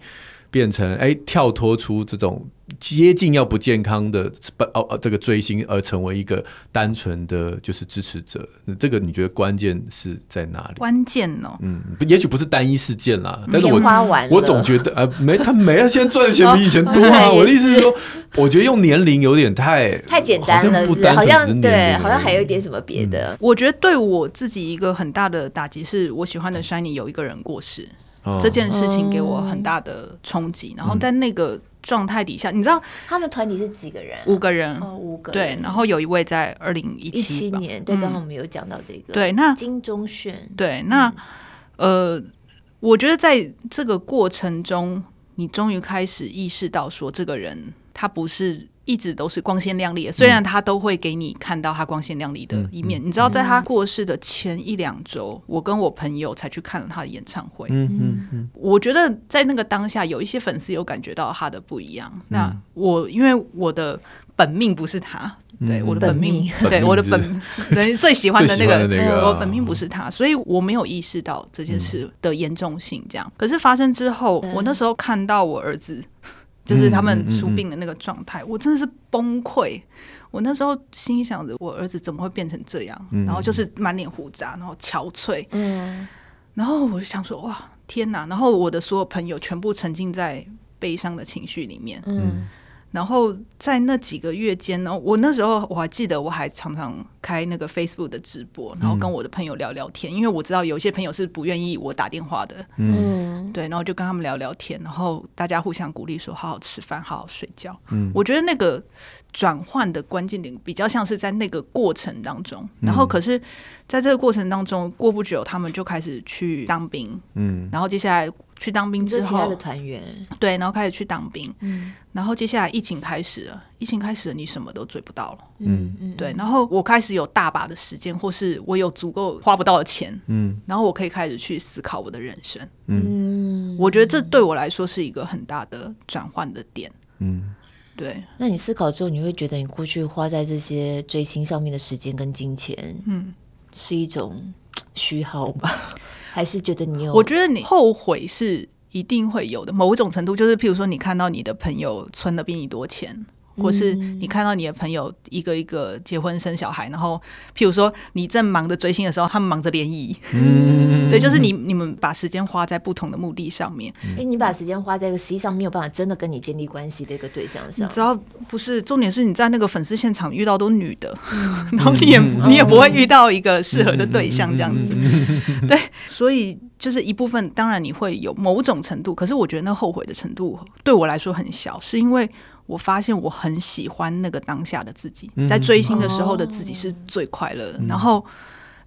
变成哎，跳脱出这种接近要不健康的哦哦，这个追星而成为一个单纯的就是支持者，这个你觉得关键是在哪里？关键哦，嗯，也许不是单一事件啦，但是我花完我总觉得呃，没他没啊，现在赚的钱比以前多啊。我的意思是说，我觉得用年龄有点太太简单了，是好像对，好像还有一点什么别的。我觉得对我自己一个很大的打击是，我喜欢的 SHINee 有一个人过世。这件事情给我很大的冲击，然后在那个状态底下，你知道他们团体是几个人？五个人，五个人。对，然后有一位在二零一七年，对，刚刚我们有讲到这个，对，那金钟铉，对，那呃，我觉得在这个过程中，你终于开始意识到，说这个人他不是。一直都是光鲜亮丽的，虽然他都会给你看到他光鲜亮丽的一面。你知道，在他过世的前一两周，嗯、我跟我朋友才去看了他的演唱会。嗯嗯嗯、我觉得在那个当下，有一些粉丝有感觉到他的不一样。嗯、那我因为我的本命不是他，嗯、对我的本命，对我的本 等于最喜欢的那个，那个、我本命不是他，所以我没有意识到这件事的严重性。这样，可是发生之后，我那时候看到我儿子。就是他们出病的那个状态，嗯嗯嗯、我真的是崩溃。我那时候心想着，我儿子怎么会变成这样？嗯、然后就是满脸胡渣，然后憔悴。嗯，然后我就想说，哇，天哪！然后我的所有朋友全部沉浸在悲伤的情绪里面。嗯。然后在那几个月间呢，我那时候我还记得，我还常常开那个 Facebook 的直播，然后跟我的朋友聊聊天，嗯、因为我知道有些朋友是不愿意我打电话的，嗯，对，然后就跟他们聊聊天，然后大家互相鼓励说，好好吃饭，好好睡觉。嗯，我觉得那个转换的关键点比较像是在那个过程当中，然后可是在这个过程当中，过不久他们就开始去当兵，嗯，然后接下来。去当兵之后，其他的团员。对，然后开始去当兵，嗯，然后接下来疫情开始了，疫情开始了，你什么都追不到了，嗯嗯，对，然后我开始有大把的时间，或是我有足够花不到的钱，嗯，然后我可以开始去思考我的人生，嗯，我觉得这对我来说是一个很大的转换的点，嗯，对。那你思考之后，你会觉得你过去花在这些追星上面的时间跟金钱，嗯，是一种虚耗吗？还是觉得你有？我觉得你后悔是一定会有的，某种程度就是，譬如说你看到你的朋友存的比你多钱。或是你看到你的朋友一个一个结婚生小孩，然后譬如说你正忙着追星的时候，他们忙着联谊，嗯，对，就是你你们把时间花在不同的目的上面，哎、欸，你把时间花在一个实际上没有办法真的跟你建立关系的一个对象上，只要不是重点是你在那个粉丝现场遇到都女的，嗯、然后你也、嗯、你也不会遇到一个适合的对象这样子，嗯、对，所以就是一部分当然你会有某种程度，可是我觉得那后悔的程度对我来说很小，是因为。我发现我很喜欢那个当下的自己，在追星的时候的自己是最快乐的。嗯、然后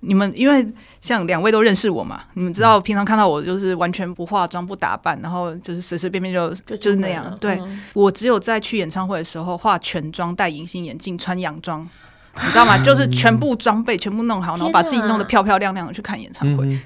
你们因为像两位都认识我嘛，你们知道平常看到我就是完全不化妆不打扮，然后就是随随便便就就，就是那样。对、嗯、我只有在去演唱会的时候化全妆、戴隐形眼镜、穿洋装。你知道吗？就是全部装备全部弄好，然后把自己弄得漂漂亮亮的去看演唱会。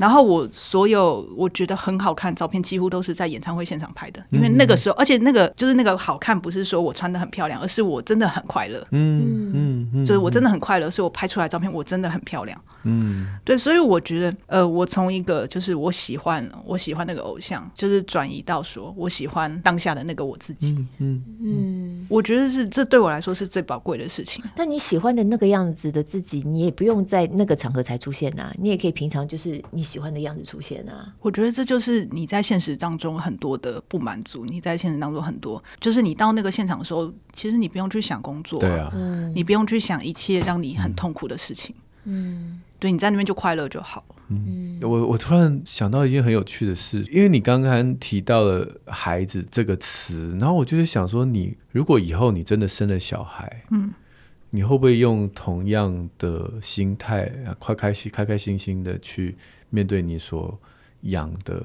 然后我所有我觉得很好看照片，几乎都是在演唱会现场拍的。因为那个时候，而且那个就是那个好看，不是说我穿的很漂亮，而是我真的很快乐。嗯嗯嗯，就是我真的很快乐，所以我拍出来照片我真的很漂亮。嗯，对，所以我觉得，呃，我从一个就是我喜欢我喜欢那个偶像，就是转移到说我喜欢当下的那个我自己。嗯嗯，我觉得是这对我来说是最宝贵的事情。但你。喜欢的那个样子的自己，你也不用在那个场合才出现呐、啊，你也可以平常就是你喜欢的样子出现啊。我觉得这就是你在现实当中很多的不满足，你在现实当中很多，就是你到那个现场的时候，其实你不用去想工作、啊，对啊，你不用去想一切让你很痛苦的事情，嗯，对，你在那边就快乐就好。嗯，我我突然想到一件很有趣的事，因为你刚刚提到了“孩子”这个词，然后我就是想说，你如果以后你真的生了小孩，嗯。你会不会用同样的心态，快开心、开开心心的去面对你所养的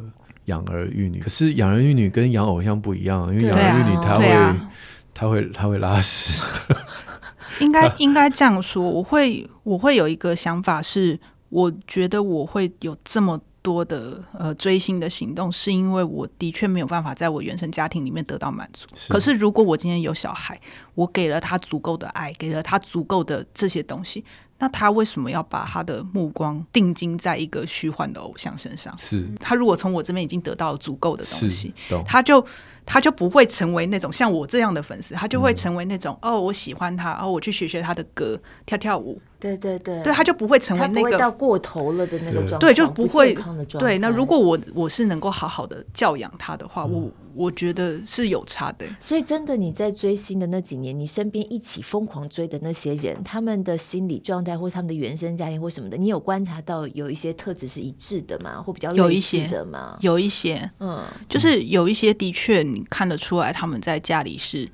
养儿育女？可是养儿育女跟养偶像不一样，因为养儿育女他会、啊、他会他会拉屎的。应该 应该这样说，我会我会有一个想法是，我觉得我会有这么多的呃追星的行动，是因为我的确没有办法在我原生家庭里面得到满足。是。可是如果我今天有小孩，我给了他足够的爱，给了他足够的这些东西，那他为什么要把他的目光定睛在一个虚幻的偶像身上？是。他如果从我这边已经得到了足够的东西，他就。他就不会成为那种像我这样的粉丝，他就会成为那种、嗯、哦，我喜欢他，哦，我去学学他的歌，跳跳舞。对对对，对，他就不会成为那个到过头了的那个状态，对，就不会不对。那如果我我是能够好好的教养他的话，嗯、我我觉得是有差的。所以真的你在追星的那几年，你身边一起疯狂追的那些人，他们的心理状态或他们的原生家庭或什么的，你有观察到有一些特质是一致的吗？或比较有一些的吗？有一些，嗯，就是有一些的确你看得出来他们在家里是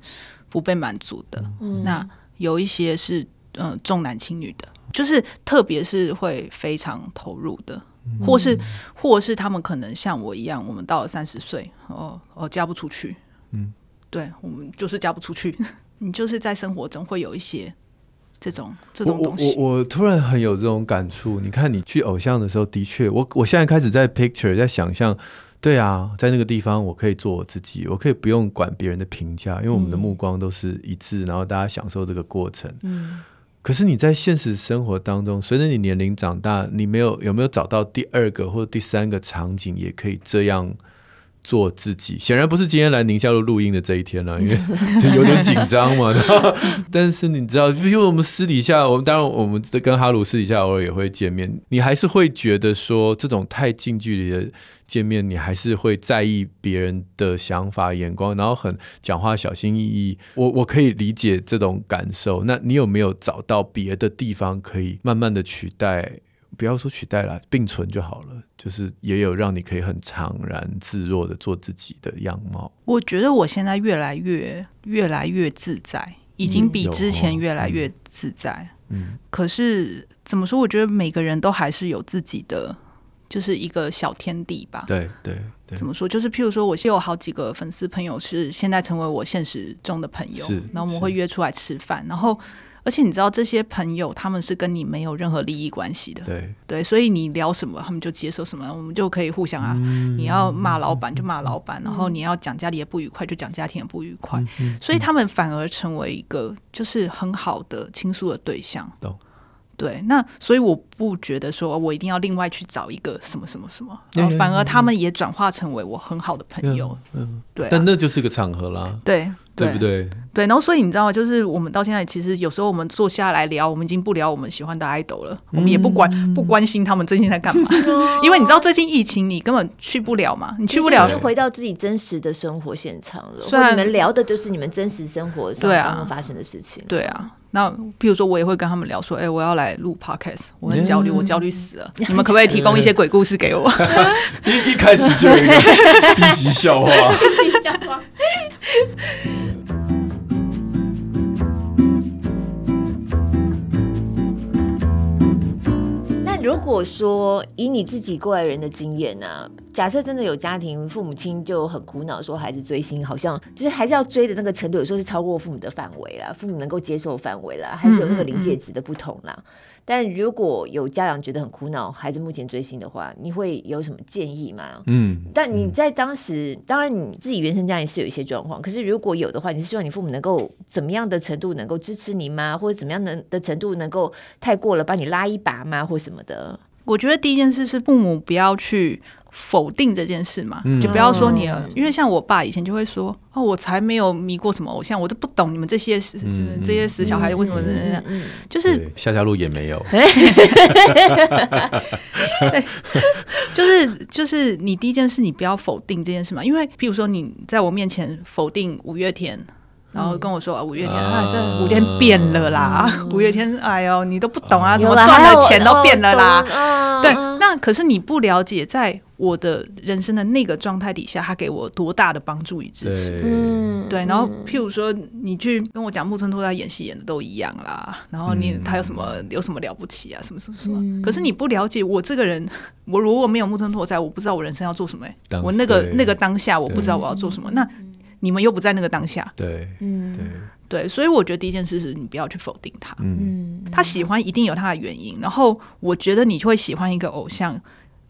不被满足的。嗯，那有一些是嗯、呃、重男轻女的。就是特别是会非常投入的，或是或是他们可能像我一样，我们到了三十岁，哦哦嫁不出去，嗯，对我们就是嫁不出去。你就是在生活中会有一些这种这种东西。我我，我突然很有这种感触。你看你去偶像的时候，的确，我我现在开始在 picture 在想象，对啊，在那个地方我可以做我自己，我可以不用管别人的评价，因为我们的目光都是一致，然后大家享受这个过程，嗯。可是你在现实生活当中，随着你年龄长大，你没有有没有找到第二个或第三个场景，也可以这样做自己？显然不是今天来宁夏路录音的这一天了，因为 有点紧张嘛。但是你知道，因为我们私底下，我们当然我们跟哈鲁私底下偶尔也会见面，你还是会觉得说，这种太近距离的。见面你还是会在意别人的想法眼光，然后很讲话小心翼翼。我我可以理解这种感受。那你有没有找到别的地方可以慢慢的取代？不要说取代了，并存就好了。就是也有让你可以很坦然自若的做自己的样貌。我觉得我现在越来越越来越自在，已经比之前越来越自在。嗯，可是怎么说？我觉得每个人都还是有自己的。就是一个小天地吧。对对对。怎么说？就是譬如说，我是有好几个粉丝朋友是现在成为我现实中的朋友，然后我们会约出来吃饭。然后，而且你知道，这些朋友他们是跟你没有任何利益关系的。对对，所以你聊什么，他们就接受什么，我们就可以互相啊。嗯、你要骂老板就骂老板，嗯、然后你要讲家里的不愉快就讲家庭的不愉快。嗯、所以他们反而成为一个就是很好的倾诉的对象。懂。对，那所以我不觉得说我一定要另外去找一个什么什么什么，然后反而他们也转化成为我很好的朋友。嗯，对、啊。但那就是个场合啦，对，对不对？对，然后所以你知道吗？就是我们到现在其实有时候我们坐下来聊，我们已经不聊我们喜欢的 idol 了，嗯、我们也不关不关心他们最近在干嘛，嗯、因为你知道最近疫情，你根本去不了嘛，你去不了，已经回到自己真实的生活现场了。所以你们聊的就是你们真实生活当中发生的事情，对啊。那譬如说，我也会跟他们聊说，哎、欸，我要来录 podcast，我很焦虑，我焦虑死了。你们可不可以提供一些鬼故事给我？一一开始就有一个低级笑话。低级笑话。那如果说以你自己过来人的经验呢、啊？假设真的有家庭，父母亲就很苦恼，说孩子追星好像就是还是要追的那个程度，有时候是超过父母的范围啦，父母能够接受范围啦，还是有那个临界值的不同啦。嗯嗯嗯，但如果有家长觉得很苦恼，孩子目前追星的话，你会有什么建议吗？嗯，但你在当时，当然你自己原生家庭是有一些状况，可是如果有的话，你是希望你父母能够怎么样的程度能够支持你吗？或者怎么样能的程度能够太过了，把你拉一把吗？或什么的？我觉得第一件事是父母不要去。否定这件事嘛，嗯、就不要说你了，因为像我爸以前就会说，哦，我才没有迷过什么偶像，我都不懂你们这些死、嗯、这些死小孩为什么这样，嗯、就是夏夏路也没有，对。就是就是你第一件事，你不要否定这件事嘛，因为譬如说你在我面前否定五月天，然后跟我说啊，五月天啊，这五月天变了啦，嗯、五月天，哎呦，你都不懂啊，什么赚的钱都变了啦，哦、对，那可是你不了解在。我的人生的那个状态底下，他给我多大的帮助与支持？嗯，对。然后，譬如说，你去跟我讲木村拓哉演戏演的都一样啦，然后你他有什么有什么了不起啊？什么什么什么？可是你不了解我这个人，我如果没有木村拓哉，我不知道我人生要做什么。我那个那个当下，我不知道我要做什么。那你们又不在那个当下。对，嗯，对，对。所以我觉得第一件事是你不要去否定他。嗯，他喜欢一定有他的原因。然后我觉得你会喜欢一个偶像。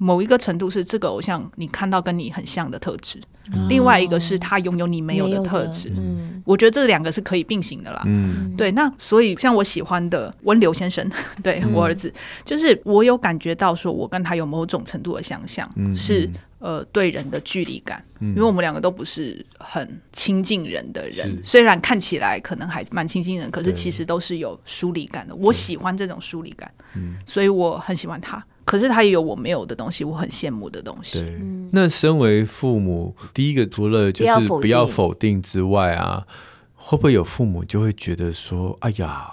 某一个程度是这个偶像你看到跟你很像的特质，嗯、另外一个是他拥有你没有的特质。嗯，我觉得这两个是可以并行的啦。嗯，对。那所以像我喜欢的温流先生，对、嗯、我儿子，就是我有感觉到说，我跟他有某种程度的相像，嗯、是呃对人的距离感，嗯、因为我们两个都不是很亲近人的人，是。虽然看起来可能还蛮亲近人，可是其实都是有疏离感的。我喜欢这种疏离感，嗯，所以我很喜欢他。可是他也有我没有的东西，我很羡慕的东西。对，那身为父母，第一个除了就是不要否定。之外啊，会不会有父母就会觉得说：“哎呀，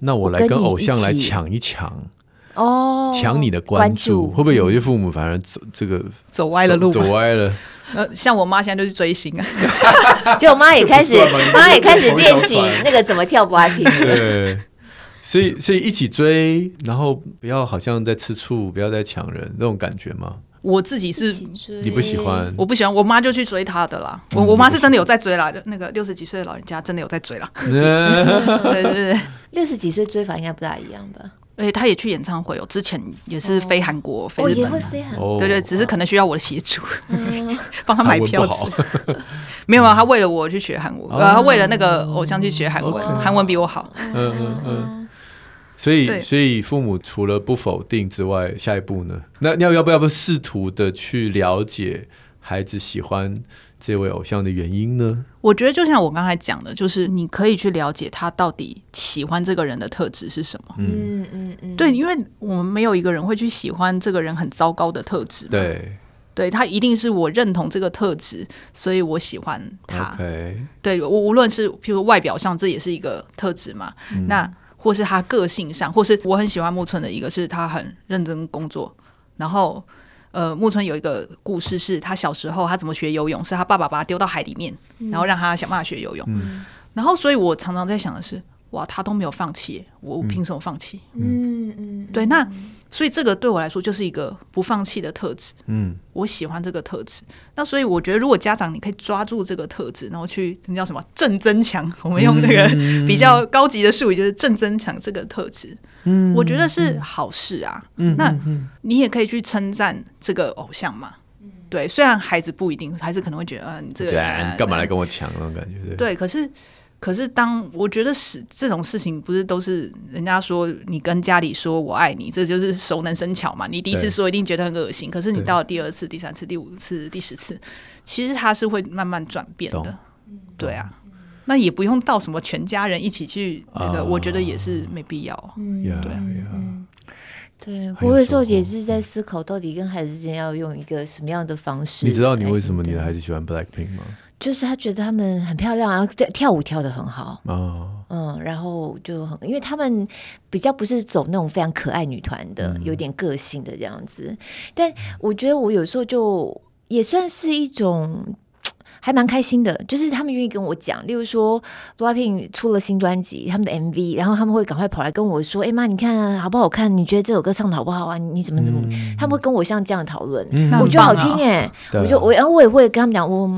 那我来跟偶像来抢一抢哦，抢你的关注。”会不会有一些父母反而走这个走歪了路，走歪了？呃，像我妈现在就去追星啊，就我妈也开始，妈也开始练起那个怎么跳 BLACKPINK。对。所以，所以一起追，然后不要好像在吃醋，不要再抢人那种感觉吗？我自己是，你不喜欢，我不喜欢，我妈就去追他的啦。我我妈是真的有在追啦，那个六十几岁的老人家真的有在追啦。对对对，六十几岁追法应该不大一样吧？哎，他也去演唱会哦，之前也是飞韩国、飞日本，也会飞韩。对对，只是可能需要我的协助，帮他买票子。没有啊，他为了我去学韩文，他为了那个偶像去学韩文，韩文比我好。嗯嗯嗯。所以，所以父母除了不否定之外，下一步呢？那要要不要不试图的去了解孩子喜欢这位偶像的原因呢？我觉得就像我刚才讲的，就是你可以去了解他到底喜欢这个人的特质是什么。嗯嗯嗯，对，因为我们没有一个人会去喜欢这个人很糟糕的特质。对，对他一定是我认同这个特质，所以我喜欢他。Okay. 对，我无论是譬如外表上，这也是一个特质嘛。嗯、那或是他个性上，或是我很喜欢木村的一个，是他很认真工作。然后，呃，木村有一个故事，是他小时候他怎么学游泳，是他爸爸把他丢到海里面，然后让他想办法学游泳。嗯、然后，所以我常常在想的是，哇，他都没有放弃，我凭什么放弃？嗯嗯，对，那。所以这个对我来说就是一个不放弃的特质。嗯，我喜欢这个特质。那所以我觉得，如果家长你可以抓住这个特质，然后去那叫什么正增强，我们用那个比较高级的术语，就是正增强这个特质。嗯，我觉得是好事啊。嗯，那你也可以去称赞这个偶像嘛。嗯，对，虽然孩子不一定，孩子可能会觉得，嗯，你这个人干嘛来跟我抢那种感觉？对，可是。可是，当我觉得是这种事情，不是都是人家说你跟家里说我爱你，这就是熟能生巧嘛。你第一次说一定觉得很恶心，可是你到了第二次、第三次、第五次、第十次，其实他是会慢慢转变的。懂对啊，那也不用到什么全家人一起去那个，我觉得也是没必要。嗯，对啊，对。我有时候也是在思考，到底跟孩子之间要用一个什么样的方式。你知道你为什么你的孩子喜欢 Blackpink 吗？就是他觉得他们很漂亮，然后跳舞跳的很好，哦、嗯，然后就很，因为他们比较不是走那种非常可爱女团的，嗯、有点个性的这样子。但我觉得我有时候就也算是一种。还蛮开心的，就是他们愿意跟我讲，例如说 BLACKPINK 出了新专辑，他们的 MV，然后他们会赶快跑来跟我说：“哎、欸、妈，你看、啊、好不好看？你觉得这首歌唱的好不好啊？你怎么怎么？”嗯、他们会跟我像这样讨论，嗯、我觉得好听哎，嗯、我就我然后我也会跟他们讲，我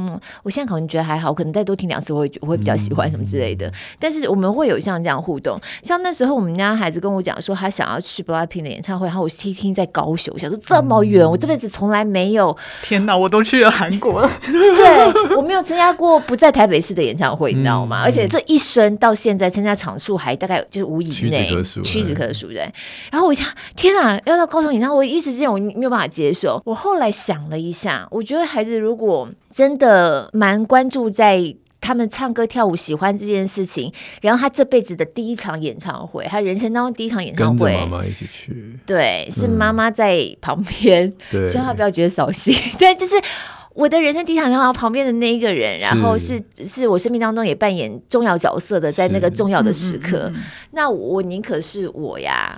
我现在可能觉得还好，可能再多听两次我会我会比较喜欢什么之类的。嗯、但是我们会有像这样互动，像那时候我们家孩子跟我讲说他想要去 BLACKPINK 的演唱会，然后我听听在高雄，我想说这么远，嗯、我这辈子从来没有，天哪，我都去了韩国了，对我没有参加过。不在台北市的演唱会，你知道吗？嗯、而且这一生到现在参加场数还大概就是五以内，屈指可数，对。然后我想，天啊，要到高雄演唱会，我一时之间我没有办法接受。我后来想了一下，我觉得孩子如果真的蛮关注在他们唱歌跳舞喜欢这件事情，然后他这辈子的第一场演唱会，他人生当中第一场演唱会，跟妈妈一起去，对，是妈妈在旁边，嗯、对，希望他不要觉得扫兴，对，就是。我的人生第一场演唱会旁边的那一个人，然后是是我生命当中也扮演重要角色的，在那个重要的时刻，那我宁可是我呀，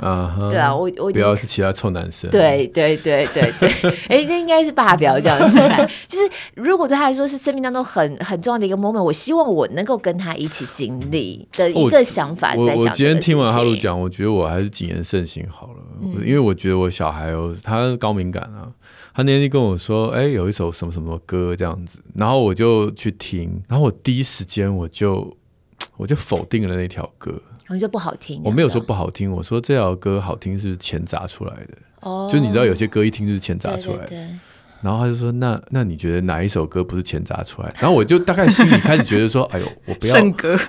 对啊，我我不要是其他臭男生，对对对对。对，哎，这应该是爸表这样子，就是如果对他来说是生命当中很很重要的一个 moment，我希望我能够跟他一起经历的一个想法。在想，我今天听完哈鲁讲，我觉得我还是谨言慎行好了，因为我觉得我小孩哦，他高敏感啊。他那天就跟我说：“哎、欸，有一首什么什么歌这样子。”然后我就去听，然后我第一时间我就 我就否定了那条歌。然后就不好听。我没有说不好听，我说这条歌好听是钱砸出来的。哦，就你知道有些歌一听就是钱砸出来的。对对对。然后他就说：“那那你觉得哪一首歌不是钱砸出来的？”然后我就大概心里开始觉得说：“哎呦，我不要，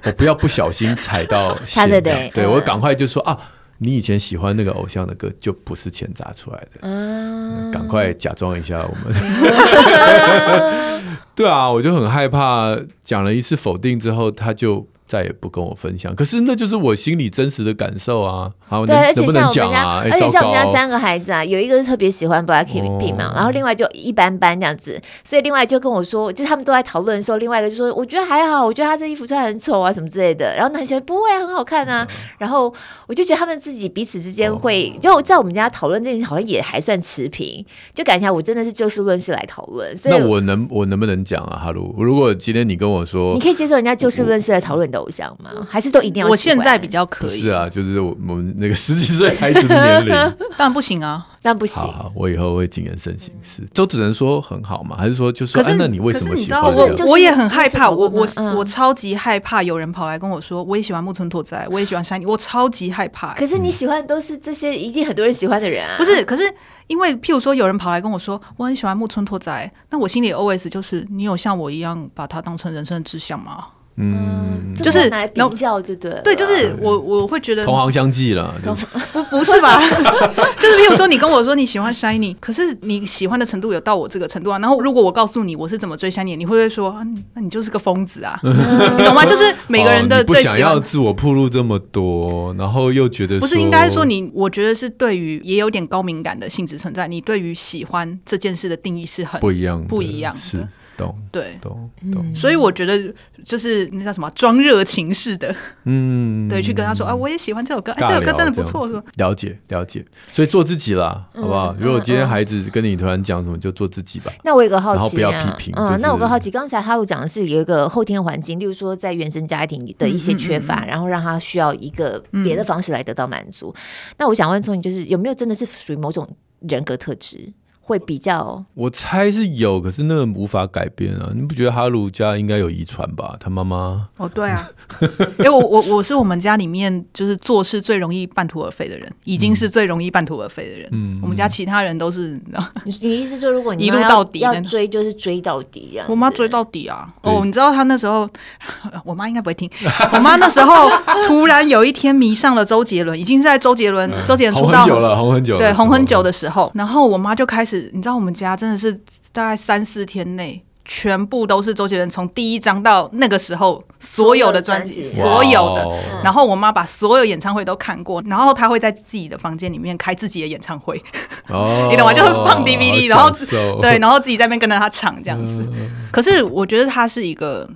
我不要不小心踩到 线。”对对对，我赶快就说：“啊，你以前喜欢那个偶像的歌就不是钱砸出来的。”嗯，赶快假装一下我们。对啊，我就很害怕讲了一次否定之后，他就。再也不跟我分享，可是那就是我心里真实的感受啊！好，对，而且像我们家，而且像我们家三个孩子啊，有一个是特别喜欢 BLACKPINK 嘛，然后另外就一般般这样子，所以另外就跟我说，就他们都在讨论的时候，另外一个就说，我觉得还好，我觉得他这衣服穿很丑啊，什么之类的。然后男生不会啊，很好看啊。然后我就觉得他们自己彼此之间会，就在我们家讨论这件事，好像也还算持平，就感觉我真的是就事论事来讨论。所以那我能我能不能讲啊，哈喽？如果今天你跟我说，你可以接受人家就事论事来讨论的偶像吗？还是都一定要？我现在比较可以。是啊，就是我我们那个十几岁孩子的年龄，当然不行啊，那不行。好，好，我以后会谨言慎行。是，都只能说很好嘛？还是说就是？可是那你为什么喜欢？我我也很害怕，我我我超级害怕有人跑来跟我说，我也喜欢木村拓哉，我也喜欢 SHINee，我超级害怕。可是你喜欢的都是这些一定很多人喜欢的人啊？不是，可是因为譬如说有人跑来跟我说，我很喜欢木村拓哉，那我心里 OS 就是，你有像我一样把他当成人生的志向吗？嗯，就是拿来比较，就对，对，就是我我会觉得同行相忌了，不不是吧？就是比如说，你跟我说你喜欢 SHINee，可是你喜欢的程度有到我这个程度啊。然后如果我告诉你我是怎么追 SHINee，你会不会说，那你就是个疯子啊？你懂吗？就是每个人的不想要自我暴露这么多，然后又觉得不是应该说你，我觉得是对于也有点高敏感的性质存在。你对于喜欢这件事的定义是很不一样，不一样是。懂对懂懂，所以我觉得就是那叫什么装热情似的，嗯，对，去跟他说啊，我也喜欢这首歌，哎，这首歌真的不错，是吧？了解了解，所以做自己啦，好不好？如果今天孩子跟你突然讲什么，就做自己吧。那我有个好奇，不要批评。嗯，那我有个好奇，刚才哈鲁讲的是有一个后天环境，例如说在原生家庭的一些缺乏，然后让他需要一个别的方式来得到满足。那我想问聪，你就是有没有真的是属于某种人格特质？会比较，我猜是有，可是那个无法改变啊！你不觉得哈鲁家应该有遗传吧？他妈妈哦，对啊，因为我我我是我们家里面就是做事最容易半途而废的人，已经是最容易半途而废的人。嗯，我们家其他人都是，你你意思说，如果你一路到底要追，就是追到底啊？我妈追到底啊！哦，你知道她那时候，我妈应该不会听。我妈那时候突然有一天迷上了周杰伦，已经是在周杰伦周杰伦出道红很久了，红很久，对，红很久的时候，然后我妈就开始。你知道我们家真的是大概三四天内，全部都是周杰伦从第一张到那个时候所有的专辑，所有的。然后我妈把所有演唱会都看过，然后她会在自己的房间里面开自己的演唱会，你懂吗？就是放 DVD，然后对，然后自己在那边跟着他唱这样子。可是我觉得他是一个。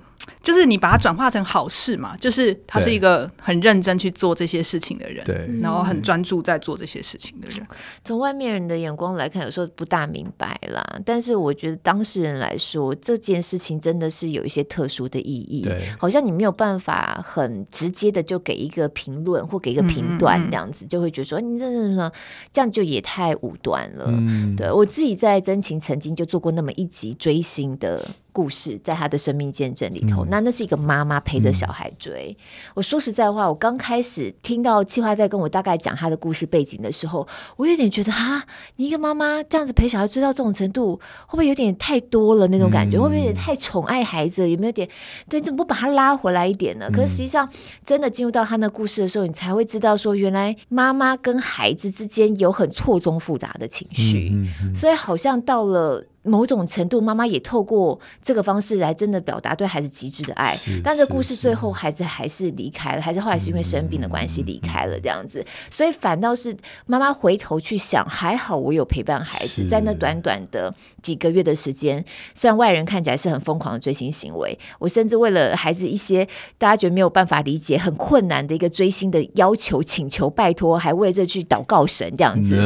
就是你把它转化成好事嘛，就是他是一个很认真去做这些事情的人，对，然后很专注在做这些事情的人。从外面人的眼光来看，有时候不大明白啦。但是我觉得当事人来说，这件事情真的是有一些特殊的意义，对，好像你没有办法很直接的就给一个评论或给一个评断，这样子、嗯、就会觉得说你这这这这样就也太武断了。嗯、对我自己在真情曾经就做过那么一集追星的。故事在他的生命见证里头，嗯、那那是一个妈妈陪着小孩追。嗯、我说实在话，我刚开始听到计划在跟我大概讲他的故事背景的时候，我有点觉得哈，你一个妈妈这样子陪小孩追到这种程度，会不会有点太多了那种感觉？嗯、会不会有点太宠爱孩子？有没有点对？你怎么不把他拉回来一点呢？嗯、可是实际上，真的进入到他那故事的时候，你才会知道说，原来妈妈跟孩子之间有很错综复杂的情绪，所以好像到了。某种程度，妈妈也透过这个方式来真的表达对孩子极致的爱。但这故事最后，孩子还是离开了，孩子后来是因为生病的关系离开了，这样子。所以反倒是妈妈回头去想，还好我有陪伴孩子，在那短短的几个月的时间，虽然外人看起来是很疯狂的追星行为，我甚至为了孩子一些大家觉得没有办法理解、很困难的一个追星的要求、请求、拜托，还为这去祷告神这样子。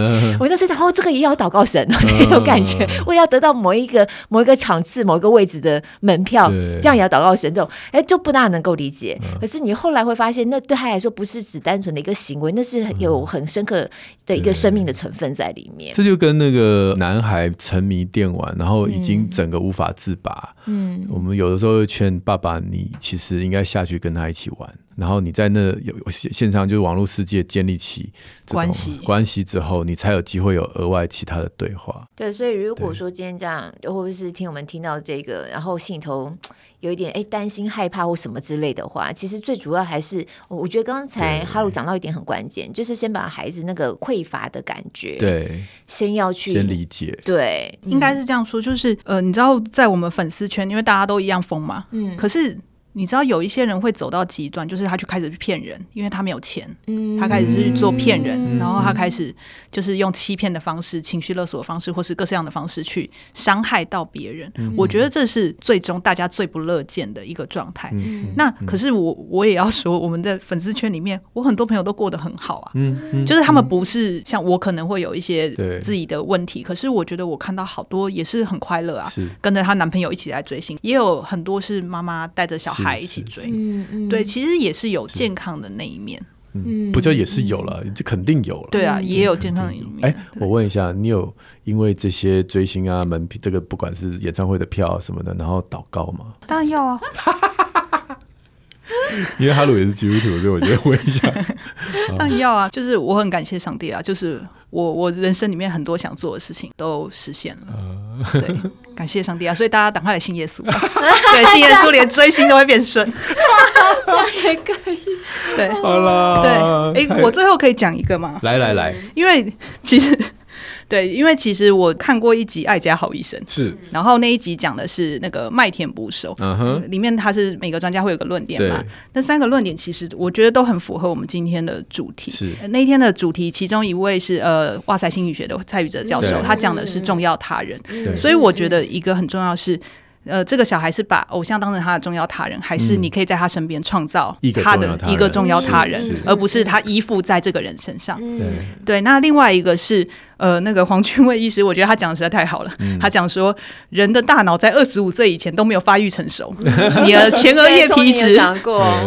我就是想，哦，这个也要祷告神，很有感觉，为了要得到。某一个某一个场次某一个位置的门票，对这样也要祷告神，这种哎就不大能够理解。嗯、可是你后来会发现，那对他来说不是只单纯的一个行为，那是有很深刻的一个生命的成分在里面。这就跟那个男孩沉迷电玩，然后已经整个无法自拔。嗯，我们有的时候会劝爸爸，你其实应该下去跟他一起玩。然后你在那有线上就是网络世界建立起关系关系之后，你才有机会有额外其他的对话。对，所以如果说今天这样，会不会是听我们听到这个，然后心里头 有一点哎担心、害怕或什么之类的话，其实最主要还是我觉得刚才哈鲁讲到一点很关键，就是先把孩子那个匮乏的感觉，对，先要去先理解。对，应该是这样说，就是呃，你知道在我们粉丝圈，因为大家都一样疯嘛，嗯，可是。你知道有一些人会走到极端，就是他去开始骗人，因为他没有钱，嗯、他开始是去做骗人，嗯、然后他开始就是用欺骗的方式、情绪勒索的方式，或是各式样的方式去伤害到别人。嗯、我觉得这是最终大家最不乐见的一个状态。嗯、那可是我我也要说，我们的粉丝圈里面，我很多朋友都过得很好啊，就是他们不是像我可能会有一些自己的问题，可是我觉得我看到好多也是很快乐啊，跟着她男朋友一起来追星，也有很多是妈妈带着小孩。还一起追，嗯嗯，对，其实也是有健康的那一面，嗯，不就也是有了，这肯定有了，对啊，也有健康的一面。哎，我问一下，你有因为这些追星啊、门这个不管是演唱会的票什么的，然后祷告吗？当然要啊，因为哈鲁也是基督徒，所以我觉得问一下，当然要啊，就是我很感谢上帝啊，就是我我人生里面很多想做的事情都实现了，对。感谢上帝啊！所以大家赶快来信耶稣，对，信耶稣连追星都会变顺，也可以。对，好了，对，哎，我最后可以讲一个吗？来来来，因为其实。对，因为其实我看过一集《爱家好医生》，是，然后那一集讲的是那个麦田捕手，嗯哼，里面他是每个专家会有个论点嘛，那三个论点其实我觉得都很符合我们今天的主题。是，那天的主题其中一位是呃，哇塞心理学的蔡宇哲教授，他讲的是重要他人，所以我觉得一个很重要是。呃，这个小孩是把偶像当成他的重要他人，还是你可以在他身边创造他的一个重要他人，而不是他依附在这个人身上？对，对。那另外一个是。呃，那个黄俊卫医师，我觉得他讲的实在太好了。嗯、他讲说，人的大脑在二十五岁以前都没有发育成熟，你的前额叶皮质，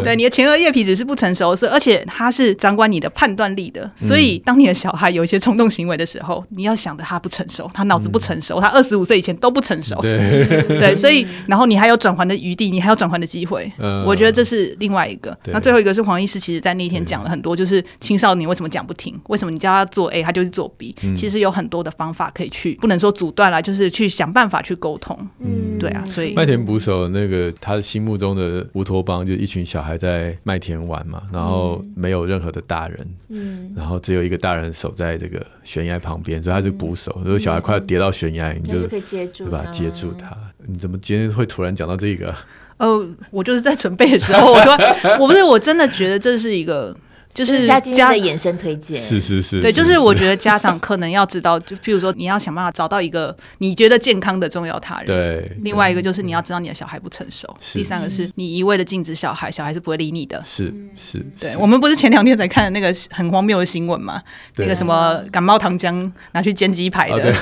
对，你的前额叶皮质是不成熟，是而且它是掌管你的判断力的。所以，当你的小孩有一些冲动行为的时候，你要想着他不成熟，他脑子不成熟，他二十五岁以前都不成熟。对，对，所以，然后你还有转圜的余地，你还有转圜的机会。嗯，我觉得这是另外一个。那最后一个是黄医师，其实在那一天讲了很多，就是青少年为什么讲不听，为什么你叫他做 A，他就去做 B。其实有很多的方法可以去，不能说阻断了，就是去想办法去沟通。嗯，对啊，所以麦田捕手那个他心目中的乌托邦，就一群小孩在麦田玩嘛，然后没有任何的大人，嗯，然后只有一个大人守在这个悬崖旁边，所以他是捕手。如果小孩快要跌到悬崖，你就可以接住，对吧？接住他。你怎么今天会突然讲到这个？呃，我就是在准备的时候，我说我不是，我真的觉得这是一个。就是家今天的衍生推荐，是是是，对，就是我觉得家长可能要知道，就譬如说你要想办法找到一个你觉得健康的重要他人，对。另外一个就是你要知道你的小孩不成熟，第三个是你一味的禁止小孩，小孩是不会理你的，是是。对，我们不是前两天才看的那个很荒谬的新闻嘛？那个什么感冒糖浆拿去煎鸡排的，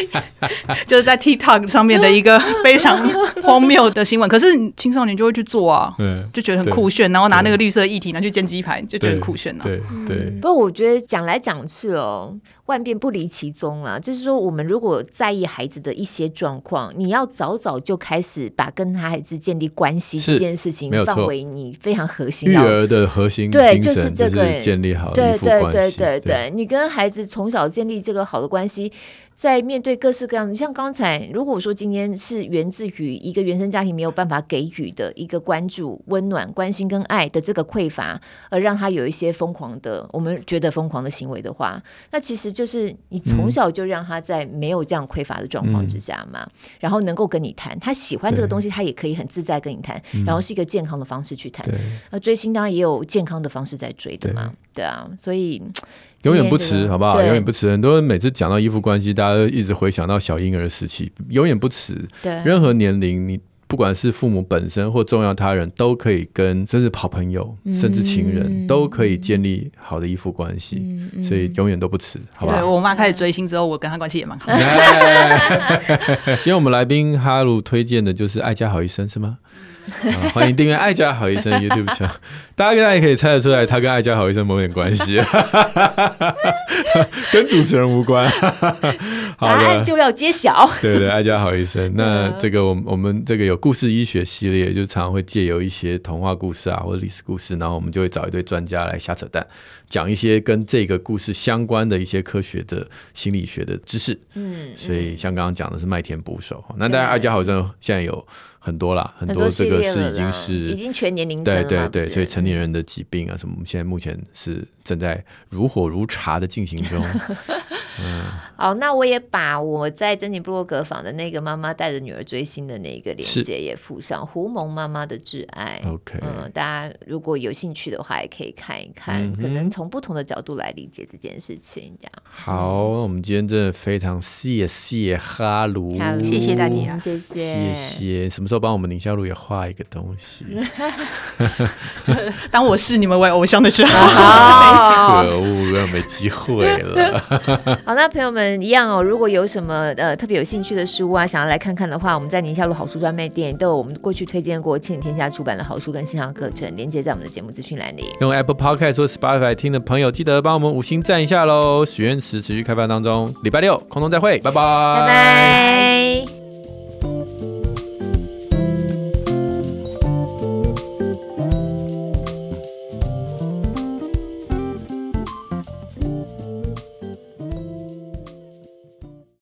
就是在 TikTok 上面的一个非常荒谬的新闻。可是青少年就会去做啊，就觉得很酷炫，然后拿那个绿色液体拿去煎鸡排，就觉得。很酷炫呢，对对。不过我觉得讲来讲去哦，万变不离其宗啊。就是说，我们如果在意孩子的一些状况，你要早早就开始把跟他孩子建立关系这件事情放为你非常核心。育儿的核心对，就是这个建立好对对对对对，你跟孩子从小建立这个好的关系。在面对各式各样的，像刚才，如果说今天是源自于一个原生家庭没有办法给予的一个关注、温暖、关心跟爱的这个匮乏，而让他有一些疯狂的，我们觉得疯狂的行为的话，那其实就是你从小就让他在没有这样匮乏的状况之下嘛，嗯、然后能够跟你谈，他喜欢这个东西，他也可以很自在跟你谈，然后是一个健康的方式去谈。那对追星当然也有健康的方式在追的嘛，对，对啊，所以。永远不迟，好不好？永远不迟。很多人每次讲到依附关系，大家都一直回想到小婴儿时期。永远不迟。对，任何年龄，你不管是父母本身或重要他人，都可以跟，甚至好朋友，甚至情人，都可以建立好的依附关系。所以永远都不迟，好吧？我妈开始追星之后，我跟她关系也蛮好。今天我们来宾哈鲁推荐的就是《爱家好医生》，是吗？欢迎订阅《爱家好医生》YouTube 频道，大家大家也可以猜得出来，他跟《爱家好医生》某点关系，跟主持人无关。答案就要揭晓。对对，爱家好医生。那这个我们我们这个有故事医学系列，就常常会借由一些童话故事啊，或者历史故事，然后我们就会找一堆专家来瞎扯淡，讲一些跟这个故事相关的一些科学的心理学的知识。嗯，所以像刚刚讲的是麦田捕手，那大家爱家好医生现在有。很多啦，很多这个是已经是已经全年龄对对对，所以成年人的疾病啊什么，我们现在目前是正在如火如茶的进行中。嗯，好，那我也把我在珍妮布洛格访的那个妈妈带着女儿追星的那个链接也附上，胡蒙妈妈的挚爱。OK，嗯，大家如果有兴趣的话，也可以看一看，嗯、可能从不同的角度来理解这件事情。这样。好，我们今天真的非常谢谢哈鲁，谢谢大家，谢谢，谢谢。什么时候帮我们宁夏路也画一个东西？当我是你们为偶像的时候，可恶，又没机会了。好，那朋友们一样哦。如果有什么呃特别有兴趣的书啊，想要来看看的话，我们在宁夏路好书专卖店都有我们过去推荐过千里天下出版的好书跟线上课程，连接在我们的节目资讯栏里。用 Apple Podcast 或 Spotify 听的朋友，记得帮我们五星赞一下喽！许愿池持续开放当中，礼拜六空中再会，拜拜，拜拜。